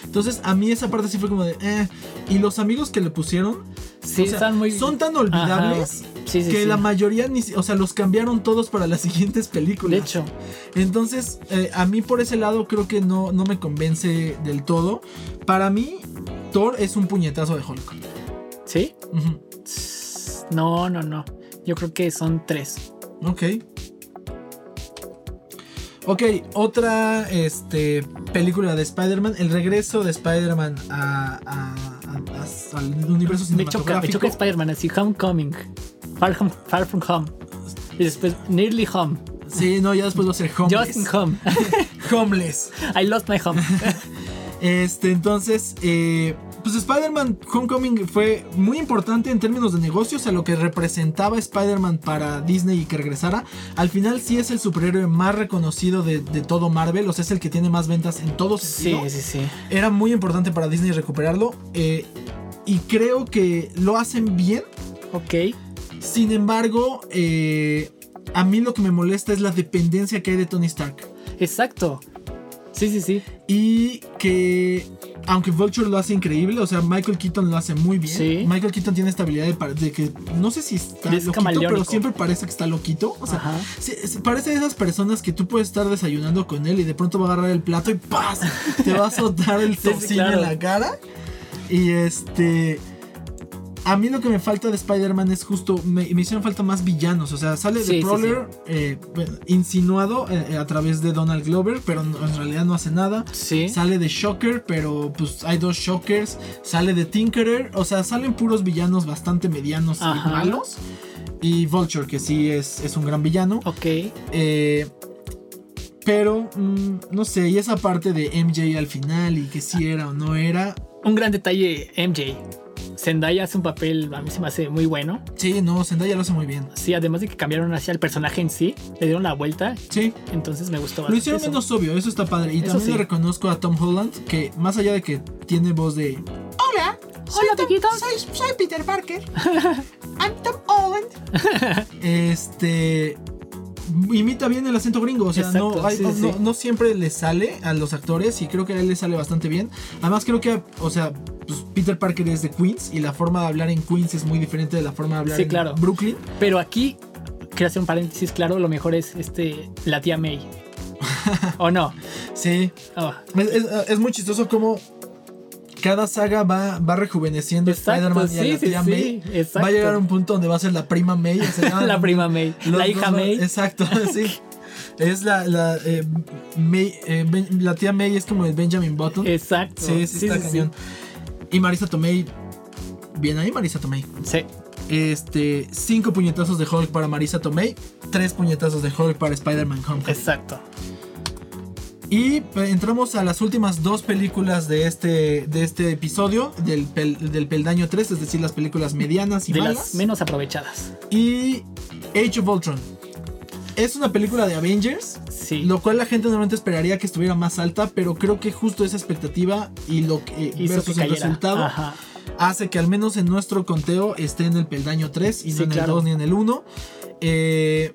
Entonces, a mí esa parte sí fue como de, eh. Y los amigos que le pusieron Sí, o sea, están muy. son tan olvidables Sí, que la mayoría, ni, o sea, los cambiaron todos para las siguientes películas. De hecho, Entonces, eh, a mí por ese lado creo que no, no me convence del todo. Para mí, Thor es un puñetazo de Hulk. ¿sí? No, no, no. Yo creo que son tres. Ok. Ok, otra este, película de Spider-Man, el regreso de Spider-Man a, a- a- a- al universo Me choca, me cinematográfico. choca Spider-Man así, Homecoming, Far, Home- Far From Home. Y después Nearly Home, Sí, no, ya después va a ser Homeless. Just in Home. Homeless. I lost my home. Este, entonces, eh, pues Spider-Man Homecoming fue muy importante en términos de negocios, a lo que representaba Spider-Man para Disney y que regresara. Al final sí es el superhéroe más reconocido de, de todo Marvel, o sea, es el que tiene más ventas en todo Sí, sí, sí. Era muy importante para Disney recuperarlo. eh, y creo que lo hacen bien. Ok. Sin embargo, eh, a mí lo que me molesta es la dependencia que hay de Tony Stark. Exacto. Sí, sí, sí. Y que, aunque Vulture lo hace increíble, o sea, Michael Keaton lo hace muy bien. Sí. Michael Keaton tiene esta habilidad de, de que, no sé si está Es loquito, pero siempre parece que está loquito. O sea, sí, es- parece de esas personas que tú puedes estar desayunando con él y de pronto va a agarrar el plato y ¡paz! Te va a soltar el Sí, sí, tocino claro. en la cara. Y este. A mí lo que me falta de Spider-Man es justo. Me, me hicieron falta más villanos. O sea, sale Sí, de Prowler eh, insinuado eh, a través de Donald Glover, pero no- en realidad no hace nada. Sale de Shocker, pero pues hay dos Shockers. Sale de Tinkerer. O sea, salen puros villanos bastante medianos Ajá. y malos. Y Vulture, que sí es, es un gran villano. Ok. Eh, pero, mm, no sé, y esa parte de MJ al final y que si era o no era. Un gran detalle, MJ. Zendaya hace un papel, a mí se me hace muy bueno. Sí, no, Zendaya lo hace muy bien. Sí, además de que cambiaron hacia el personaje en sí, le dieron la vuelta, Sí, entonces me gustó lo bastante. hicieron eso. menos obvio, eso está padre. Y Eso también sí. le reconozco a Tom Holland, que más allá de que tiene voz de. Hola, Hola, amiguitos. soy, soy Peter Parker. I'm Tom Holland. este. Imita bien el acento gringo, o sea, Exacto, no, hay- sí, no, sí. no- no siempre le sale a los actores y creo que a él le sale bastante bien. Además, creo que, o sea, pues Peter Parker es de Queens y la forma de hablar en Queens es muy diferente de la forma de hablar Sí, en claro. Brooklyn. Pero aquí, quiero hacer un paréntesis claro, lo mejor es este la tía May. ¿O no? Sí, Oh, Es, es- es muy chistoso como cada saga va, va rejuveneciendo Spider-Man y a la tía sí, May. Va a llegar a un punto donde va a ser la prima May. o sea, ya- la prima May, la hija May. Exacto, sí. Es la, la, eh, May, eh, Ben- la tía May es como el Benjamin Button. Exacto. sí, sí, está cañón. Y Marisa Tomei. Bien ahí, Marisa Tomei. Sí. Este, cinco puñetazos de Hulk para Marisa Tomei, tres puñetazos de Hulk para Spider-Man Homecoming. Exacto. Y entramos a las últimas dos películas de este, de este episodio, del, pel- del peldaño 3, es decir, las películas medianas y De malas. las menos aprovechadas. Y Age of Ultron. Es una película de Avengers, Sí. lo cual la gente normalmente esperaría que estuviera más alta, pero creo que justo esa expectativa y lo que Hizo que versus el resultado Ajá. hace que al menos en nuestro conteo esté en el peldaño 3 y Sí, no en claro. el 2 ni en el 1. Eh,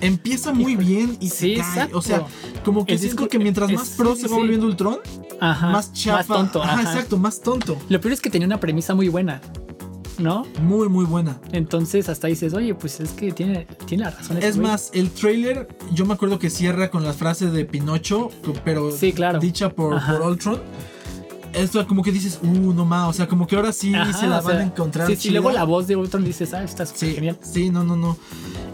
empieza muy bien y Sí, se cae. exacto. O sea, como que El siento discur- que mientras es- más pro sí, se va volviendo Ultron, Ajá. más chafa. Más tonto. Ajá, ajá. exacto, más tonto. Lo peor es que tenía una premisa muy buena. ¿No? Muy, muy buena. Entonces hasta dices, oye, pues es que tiene, tiene la razón. Es güey". más, el trailer, yo me acuerdo que cierra con las frases de Pinocho, pero Sí, claro. dicha por, Ajá. por Ultron. Esto como que dices, uh, no más, o sea, como que ahora sí Ajá, se la van sea, a encontrar. Sí, sí, chida. luego la voz de Ultron dices, ah, está Sí, genial. sí, no, no, no.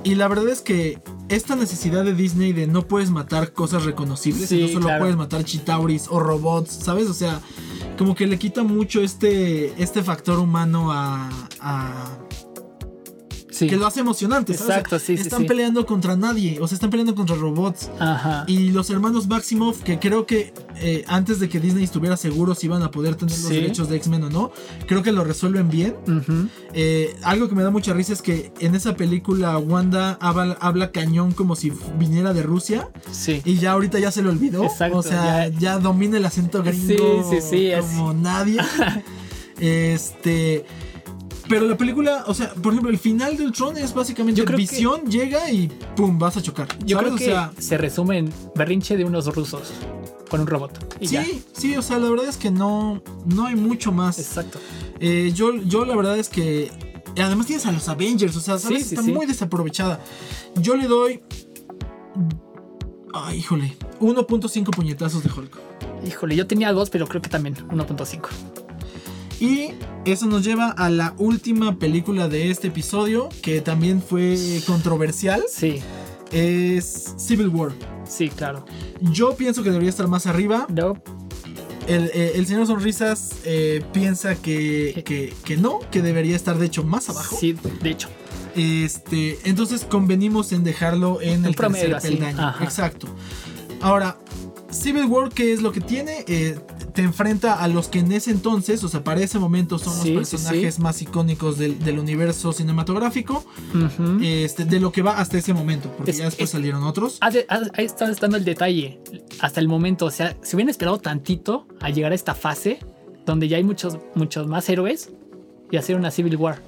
Y la verdad es que esta necesidad de Disney de no puedes matar cosas reconocibles, Sí, no solo claro. puedes matar chitauris o robots, ¿sabes? O sea, como que le quita mucho este, este factor humano a, a- Sí. que lo hace emocionante, ¿sabes? O sea, Exacto, sí, Están sí. peleando contra nadie, o sea, están peleando contra robots. Ajá. Y los hermanos Maximoff, que creo que eh, antes de que Disney estuviera seguro si iban a poder tener los derechos de X-Men o no, creo que lo resuelven bien. Eh, algo que me da mucha risa es que en esa película Wanda habla, habla cañón como si viniera de Rusia Sí. y ya ahorita ya se le olvidó. Exacto, o sea, ya, ya- domina el acento gringo Sí, sí, sí, es- como nadie. este. Pero la película, o sea, por ejemplo, el final del Tron es básicamente Yo creo que- visión llega y pum, vas a chocar. Yo ¿sabes? creo O que sea, se resume en berrinche de unos rusos con un robot. Y sí, ya. sí, o sea, la verdad es que no, no hay mucho más. Exacto. Eh, yo, yo la verdad es que además tienes a los Avengers, o sea, ¿sabes? Sí, sí, está sí. muy desaprovechada. Yo le doy. Ay, híjole. 1.5 puñetazos de Hulk. Híjole, yo tenía dos, pero creo que también 1.5. Y eso nos lleva a la última película de este episodio, que también fue controversial. Sí, Es Civil War. sí, claro. Yo pienso que debería estar más arriba. No, El, eh, el señor Sonrisas eh, piensa que, que- que no, que debería estar de hecho más abajo. sí, de hecho. Este, entonces convenimos en dejarlo en Un el promedio, tercer peldaño. Exacto. Ahora, Civil War, ¿qué es lo que tiene? Eh, te enfrenta a los que en ese entonces, o sea, para ese momento son Sí, los personajes sí. más icónicos del, del universo cinematográfico, Ujú. este, de lo que va hasta ese momento, porque Es- ya después es- salieron otros. Ah, ah, Ahí está dando el detalle. Hasta el momento, o sea, si hubieran esperado tantito a llegar a esta fase, donde ya hay muchos, muchos más héroes, y hacer una Civil War.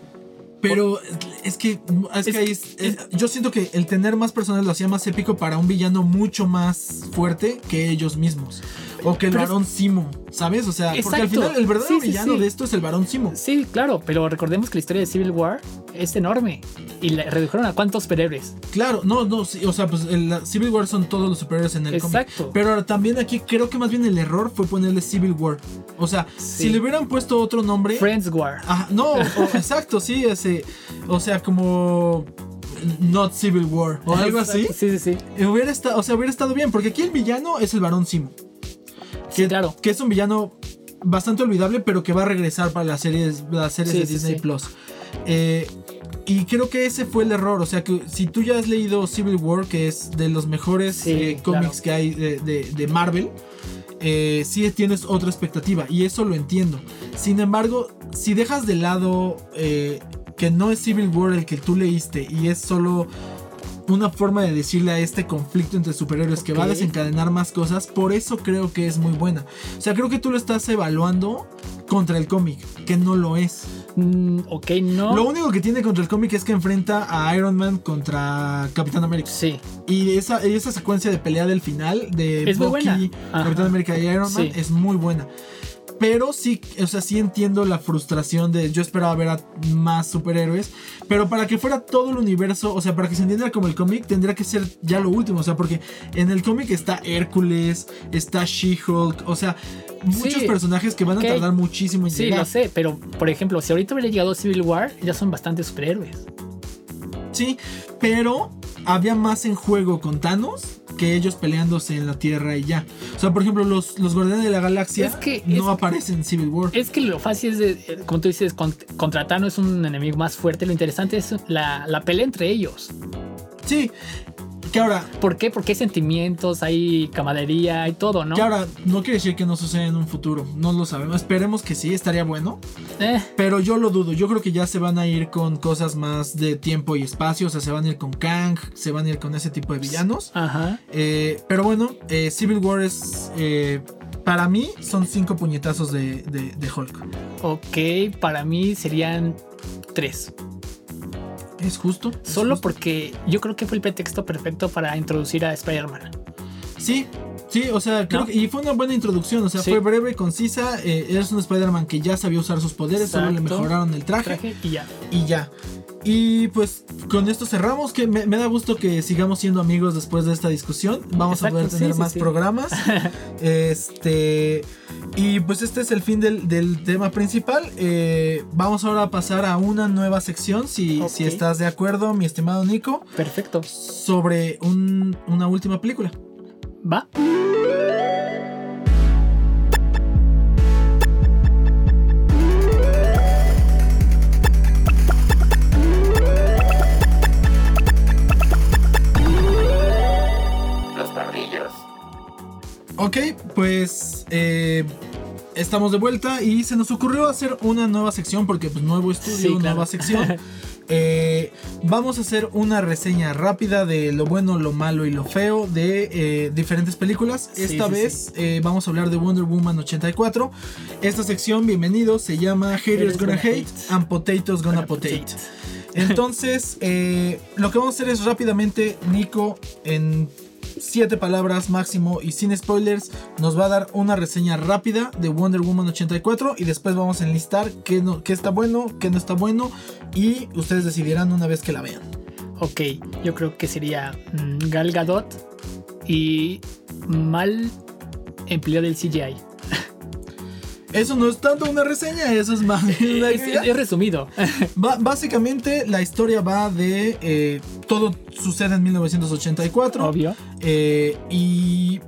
Pero es que, es que Es- ahí es- es- yo siento que el tener más personas lo hacía más épico para un villano mucho más fuerte que ellos mismos. O que el Pero es- varón Simo, ¿sabes? O sea, porque al final el verdadero Sí, sí, villano sí. de esto es el varón Simo. Sí, claro, pero recordemos que la historia de Civil War es enorme. Y la redujeron a cuántos superhéroes. Claro, no, no, sí, o sea, pues el la Civil War son todos los superhéroes en el cómic. Exacto. Pero ahora también aquí creo que más bien el error fue ponerle Civil War. O sea, si le hubieran puesto otro nombre. Friends War. Ajá, no, o- exacto, sí, ese. O sea, como. Not Civil War o algo así. Sí, sí, sí. Hubiera estado, o sea, hubiera estado bien, porque aquí el villano es el varón Simo. Sí, Que, claro. que es un villano bastante olvidable, pero que va a regresar para las series, las series Sí, de sí, Disney sí. Plus. Eh, y creo que ese fue el error. O sea, que si tú ya has leído Civil War, que es de los mejores eh, cómics claro. que hay de, de- de Marvel, eh, sí tienes otra expectativa. Y eso lo entiendo. Sin embargo, si dejas de lado que no es Civil War el que tú leíste y es solo una forma de decirle a este conflicto entre superhéroes que va a desencadenar más cosas, por eso creo que es muy buena. O sea, creo que tú lo estás evaluando contra el cómic, que no lo es. Mm, ok, no. Lo único que tiene contra el cómic es que enfrenta a Iron Man contra Capitán América. Sí, Y esa, esa secuencia de pelea del final de Es muy Bucky. Capitán América y Iron Man Sí. es muy buena. Pero sí, o sea, sí entiendo la frustración de yo esperaba ver a más superhéroes. Pero para que fuera todo el universo, o sea, para que se entienda como el cómic, tendría que ser ya lo último. O sea, porque en el cómic está Hércules, está She-Hulk, o sea, muchos Sí. personajes que van a tardar muchísimo en sí, llegar. lo sé, pero por ejemplo, si ahorita hubiera llegado Civil War, ya son bastantes superhéroes. Sí, pero había más en juego con Thanos que ellos peleándose en la Tierra y ya. O sea, por ejemplo, los, los Guardianes de la Galaxia Es que- no es- aparecen en Civil War. Es que lo fácil es, de, como tú dices, con- contra Thanos es un enemigo más fuerte. Lo interesante es la, la pelea entre ellos. Sí, que ahora, ¿Por qué? Porque hay sentimientos, hay camaradería, hay todo, ¿no? que ahora no quiere decir que no suceda en un futuro. No lo sabemos. Esperemos que sí, estaría bueno. Eh, Pero yo lo dudo. Yo creo que ya se van a ir con cosas más de tiempo y espacio. O sea, se van a ir con Kang, se van a ir con ese tipo de villanos. ajá. Eh, pero bueno, eh, Civil War es. eh, para mí son cinco puñetazos de, de, de Hulk. Ok, para mí serían tres. ¿Es justo? ¿Es Solo justo? porque yo creo que fue el pretexto perfecto para introducir a Spider-Man. Sí, sí, o sea, creo ¿No? que. Y fue una buena introducción. O sea, Sí. fue breve, concisa. Eh, eres un Spider-Man que ya sabía usar sus poderes, solo le mejoraron el traje. Traje y ya. y ya. Y pues con esto cerramos, que me, me da gusto que sigamos siendo amigos después de esta discusión. Vamos Exacto, a poder tener sí, más sí. programas. este y pues este es el fin del, del tema principal. Eh, vamos ahora a pasar a una nueva sección, si, si estás de acuerdo, mi estimado Nico, Perfecto. sobre un- una última película. ¿Va? Ok, pues eh, estamos de vuelta y se nos ocurrió hacer una nueva sección porque pues nuevo estudio, Sí, claro. nueva sección. Eh, vamos a hacer una reseña rápida de lo bueno, lo malo y lo feo de eh, diferentes películas. Sí, Esta sí, vez eh, vamos a hablar de Wonder Woman 84. Esta sección, bienvenidos, se llama Haters Gonna Hate and Potatoes Gonna Potate. Entonces, lo que vamos a hacer es rápidamente, Nico, en siete palabras máximo y sin spoilers, nos va a dar una reseña rápida de Wonder Woman 84 y después vamos a enlistar qué, no, está bueno, qué no está bueno y ustedes decidirán una vez que la vean. Ok, yo creo que sería mm, Gal Gadot y mal empleo del CGI. Eso no es tanto una reseña, eso es más Es, es resumido. Básicamente la historia va de eh, todo sucede en 1984 Obvio. eh, y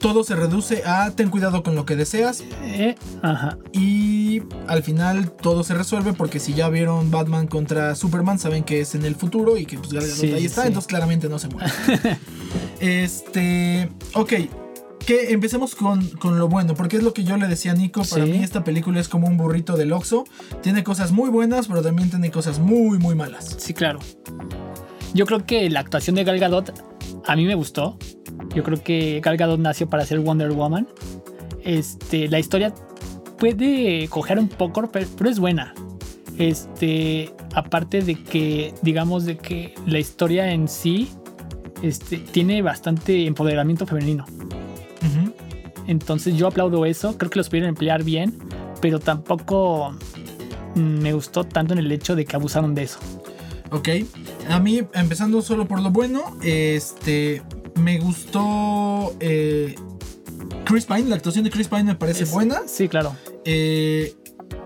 todo se reduce a ten cuidado con lo que deseas Eh, ajá. y al final todo se resuelve porque si ya vieron Batman contra Superman saben que es en el futuro y que pues Sí, ahí está, sí. entonces claramente no se muere. este, ok. Que empecemos con, con lo bueno, porque es lo que yo le decía a Nico. Para Sí. mí, esta película es como un burrito del Oxxo. Tiene cosas muy buenas, pero también tiene cosas muy, muy malas. Sí, claro. Yo creo que la actuación de Gal Gadot a mí me gustó. Yo creo que Gal Gadot nació para ser Wonder Woman. Este, la historia puede coger un poco, pero, pero es buena. Este, aparte de que, digamos, de que la historia en sí este, tiene bastante empoderamiento femenino. Entonces yo aplaudo eso, creo que los pudieron emplear bien, pero tampoco mm, me gustó tanto en el hecho de que abusaron de eso. Ok. A mí, empezando solo por lo bueno, este. Me gustó. eh, Chris Pine, la actuación de Chris Pine me parece Es- buena. Sí, claro. Eh,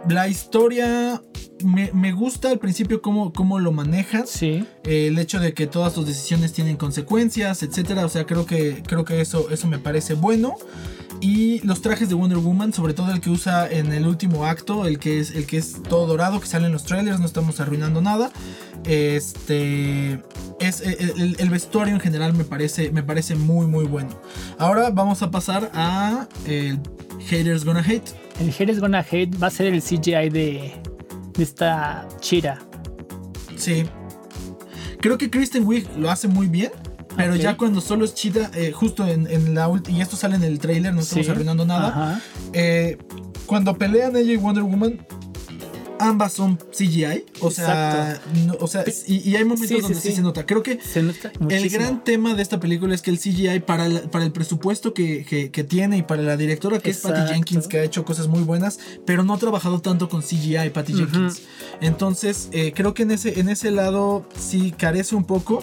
la historia me, me gusta al principio cómo, cómo lo manejan. Sí. Eh, el hecho de que todas tus decisiones tienen consecuencias, etcétera. O sea, creo que, creo que eso, eso me parece bueno. Y los trajes de Wonder Woman, sobre todo el que usa en el último acto, el que es, el que es todo dorado, que sale en los trailers, no estamos arruinando nada. Este es el, el- el vestuario en general me parece, me parece muy muy bueno. Ahora vamos a pasar a el Haters Gonna Hate. El Haters Gonna Hate va a ser el CGI de, de esta Chira. Sí. Creo que Kristen Wiig lo hace muy bien. Pero ya cuando solo es chida, eh, justo en, en la ulti- y esto sale en el trailer, no estamos Sí. arruinando nada. Eh, cuando pelean ella y Wonder Woman, ambas son CGI. O sea, no- o sea y, y hay momentos Sí, donde sí, sí. se nota. Creo que Se nota el gran tema de esta película es que el CGI, para, la- para el presupuesto que, que- que tiene y para la directora que es Patty. Jenkins, que ha hecho cosas muy buenas, pero no ha trabajado tanto con CGI, Patty. Jenkins. Entonces, eh, creo que en ese, en ese lado sí carece un poco.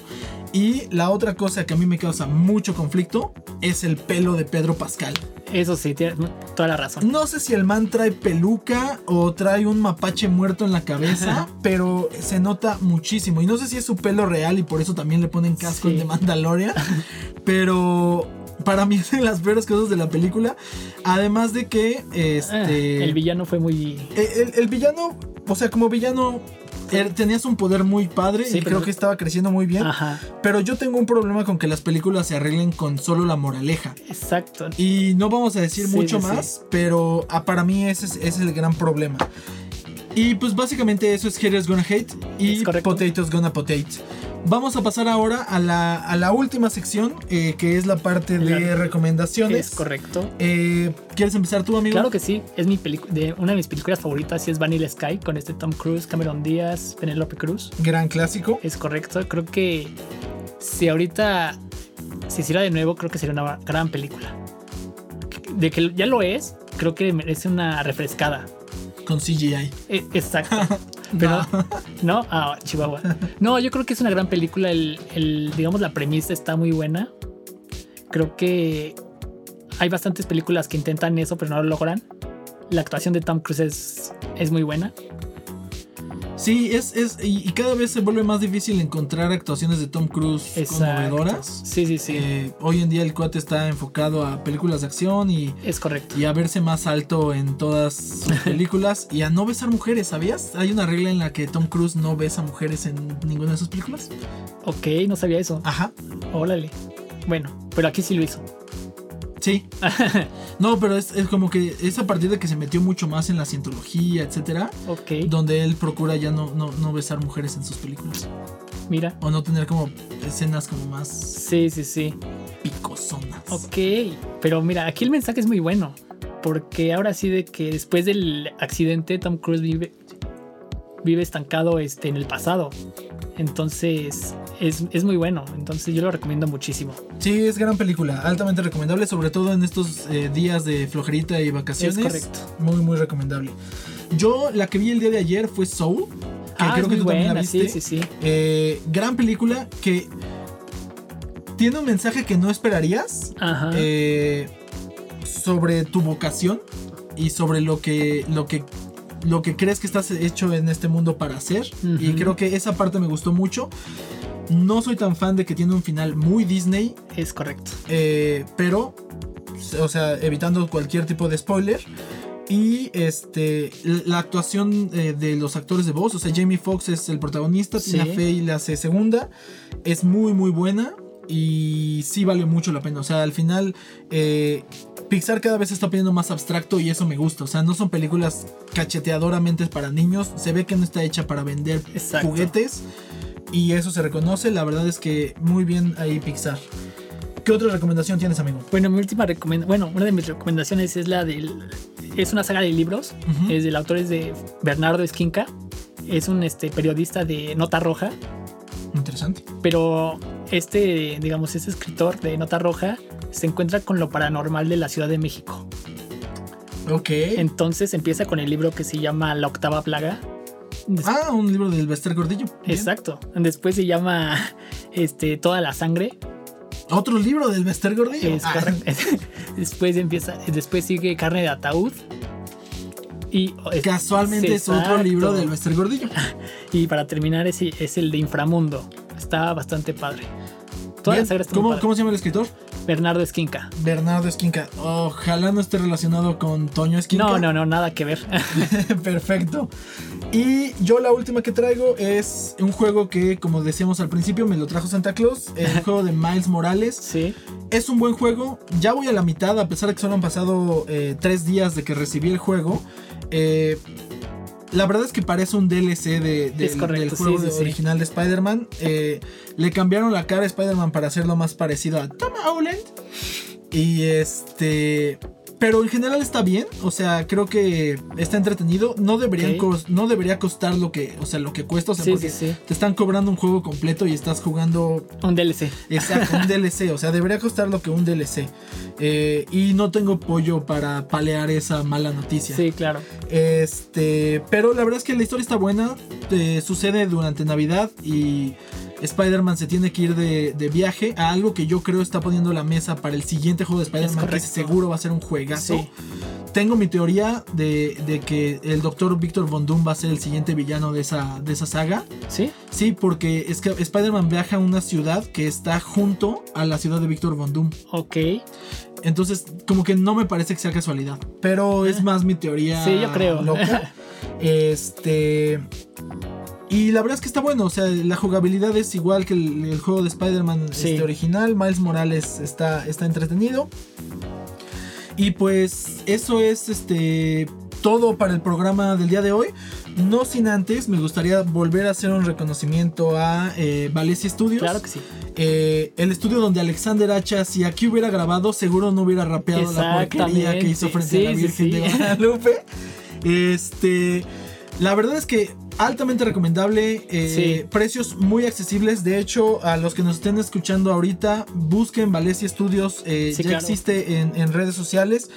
Y la otra cosa que a mí me causa mucho conflicto es el pelo de Pedro Pascal. Eso sí, tiene toda la razón. No sé si el man trae peluca o trae un mapache muerto en la cabeza, pero se nota muchísimo. Y no sé si es su pelo real y por eso también le ponen casco Sí. en The Mandalorian, pero para mí es de las peores cosas de la película. Además de que Ah, este, el villano fue muy. el, el villano, o sea, como villano, er- tenías un poder muy padre Sí, y pero- creo que estaba creciendo muy bien. Ajá, Pero yo tengo un problema con que las películas se arreglen con solo la moraleja. exacto. Y no vamos a decir Sí, mucho sí, sí. más, pero ah, para mí ese es, ese es el gran problema. Y pues básicamente eso es Haters Gonna Hate y. Potatoes Gonna Potate. Vamos a pasar ahora a la, a la última sección, eh, que es la parte de La- recomendaciones. Es correcto. Eh, ¿Quieres empezar tú, amigo? Claro que sí, es mi de una de mis películas favoritas y es Vanilla Sky con este Tom Cruise, Cameron Díaz, Penelope Cruz. Gran clásico. Es correcto, creo que si ahorita se hiciera de nuevo, creo que sería una gran película. De que ya lo es, creo que merece una refrescada. Con CGI. Eh, Exacto. Pero, no, ah, Chihuahua. No, yo creo que es una gran película. El, el, digamos, la premisa está muy buena. Creo que hay bastantes películas que intentan eso, pero no lo logran. La actuación de Tom Cruise es, es muy buena. Sí, es, es y, y cada vez se vuelve más difícil encontrar actuaciones de Tom Cruise Exacto. conmovedoras. Sí, sí, sí. Eh, hoy en día el cuate está enfocado a películas de acción y, es correcto. y a verse más alto en todas sus películas y a no besar mujeres, ¿sabías? Hay una regla en la que Tom Cruise no besa mujeres en ninguna de sus películas. Ok, no sabía eso. Ajá, Órale. Bueno, pero aquí sí lo hizo. Sí. No, pero es, es como que es a partir de que se metió mucho más en la cientología, etcétera, Ok, donde él procura ya no, no, no besar mujeres en sus películas. mira. O no tener como escenas como más Sí, sí, sí. picosonas. Ok, pero mira, aquí el mensaje es muy bueno. Porque ahora sí de que después del accidente Tom Cruise vive, vive estancado este, en el pasado. Entonces, es, es muy bueno. Entonces, yo lo recomiendo muchísimo. Sí, es gran película, altamente recomendable, sobre todo en estos eh, días de flojerita y vacaciones. Es correcto. Muy, muy recomendable. Yo, la que vi el día de ayer fue Soul, que Ah, creo es que muy tú también la buena, viste. sí, sí, sí. Eh, gran película que tiene un mensaje que no esperarías Ajá. eh, sobre tu vocación y sobre lo que, lo que lo que crees que estás hecho en este mundo para hacer. Y Ujú. creo que esa parte me gustó mucho. No soy tan fan de que tiene un final muy Disney, Es correcto. eh, pero, o sea, evitando cualquier tipo de spoiler. Y este, la actuación eh, de los actores de voz, o sea, Jamie Foxx es el protagonista, Sí. Tina Fey la hace segunda, es muy, muy buena y sí vale mucho la pena. O sea, al final, eh, Pixar cada vez se está poniendo más abstracto y eso me gusta. O sea, no son películas cacheteadoramente para niños, se ve que no está hecha para vender Exacto. juguetes y eso se reconoce. La verdad es que muy bien ahí Pixar. ¿Qué otra recomendación tienes, amigo? Bueno, mi última recomendación, bueno, una de mis recomendaciones es la del, es una saga de libros, Ujú. es del autor es de Bernardo Esquinca, es un este, periodista de Nota Roja, Interesante. pero este, digamos, este escritor de Nota Roja se encuentra con lo paranormal de la Ciudad de México. Ok. Entonces empieza con el libro que se llama La Octava Plaga. Ah, un libro del Bester Gordillo. Bien. Exacto. Después se llama este, Toda la Sangre. Otro libro del Bester Gordillo. Es Ah, después empieza, después sigue Carne de Ataúd. Y Casualmente es otro libro del Bester Gordillo. Y para terminar es, es el de Inframundo. Está bastante padre. Toda Bien, la saga está muy ¿Cómo, padre. ¿Cómo se llama el escritor? Bernardo Esquinca. Bernardo Esquinca. Ojalá no esté relacionado con Toño Esquinca. No, no, no, nada que ver. Perfecto. Y yo la última que traigo es un juego que, como decíamos al principio, me lo trajo Santa Claus. El juego de Miles Morales. sí. Es un buen juego. Ya voy a la mitad, a pesar de que solo han pasado eh, tres días de que recibí el juego. Eh, la verdad es que parece un DLC de, de- Es correcto, del juego sí, sí. original de Spider-Man. Eh, le cambiaron la cara a Spider-Man para hacerlo más parecido a Tom Holland. Y este. Pero en general está bien. O sea, creo que está entretenido. No, deberían no debería costar lo que, o sea, lo que cuesta. O sea, Sí, porque sí, sí. te están cobrando un juego completo y estás jugando Un DLC. Exacto, un DLC, o sea, debería costar lo que un DLC. Eh, y no tengo pollo para palear esa mala noticia. Sí, claro. Este, pero la verdad es que la historia está buena. eh, sucede durante Navidad y Spider-Man se tiene que ir de, de viaje a algo que yo creo está poniendo la mesa para el siguiente juego de Spider-Man, que seguro va a ser un juegazo. Sí. Tengo mi teoría de, de que el doctor Víctor Von Doom va a ser el siguiente villano de esa, de esa saga. Sí. Sí, porque es que Spider-Man viaja a una ciudad que está junto a la ciudad de Víctor Von Doom. Ok. Entonces, como que no me parece que sea casualidad. Pero es más mi teoría. Ah. Sí, yo creo. loca. Este. Y la verdad es que está bueno. O sea, la jugabilidad es igual que el, el juego de Spider-Man Sí. este, original. Miles Morales está, está entretenido. Y pues eso es este todo para el programa del día de hoy. No sin antes, me gustaría volver a hacer un reconocimiento a eh, Valencia Studios. Claro que sí. Eh, el estudio donde Alexander Hacha, si aquí hubiera grabado, seguro no hubiera rapeado la porquería que hizo frente Sí, a la Virgen sí. de Guadalupe. Este, la verdad es que altamente recomendable, eh, Sí. precios muy accesibles. De hecho, a los que nos estén escuchando ahorita, busquen Valencia Studios, eh, Sí, ya claro. existe en, en redes sociales.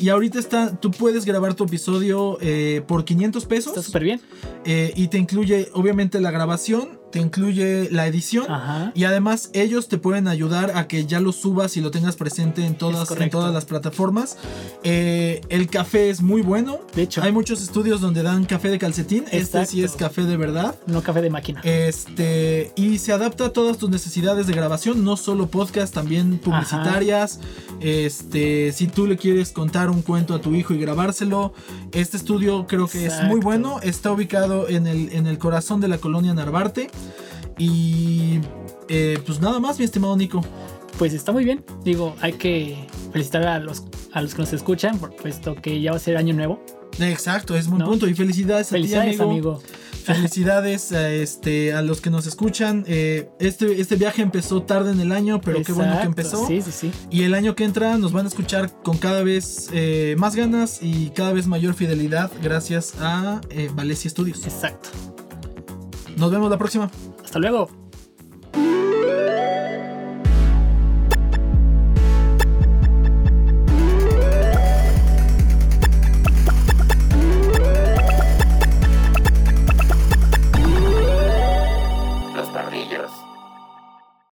Y ahorita está, tú puedes grabar tu episodio eh, por 500 pesos. Está súper bien. eh, y te incluye, obviamente, la grabación, te incluye la edición. Ajá. Y además ellos te pueden ayudar a que ya lo subas y lo tengas presente en todas, en todas las plataformas. Eh, el café es muy bueno. De hecho. Hay muchos estudios donde dan café de calcetín. Este sí es café de verdad. No café de máquina. Este, y se adapta a todas tus necesidades de grabación, no solo podcast, también publicitarias. Este, si tú le quieres contar un cuento a tu hijo y grabárselo, este estudio creo que es muy bueno. Está ubicado en el, en el corazón de la colonia Narvarte. Y eh, pues nada más, mi estimado Nico. Pues está muy bien. Digo, hay que felicitar a los, a los que nos escuchan, por- puesto que ya va a ser año nuevo. Exacto, es muy ¿No? punto. Y felicidades, Felicidades, a ti, amigo. Felicidades a, este, a los que nos escuchan. Eh, este, este viaje empezó tarde en el año, pero qué bueno que empezó. Sí, sí, sí. Y el año que entra nos van a escuchar con cada vez eh, más ganas y cada vez mayor fidelidad gracias a eh, Valencia Studios. Exacto. Nos vemos la próxima. Hasta luego.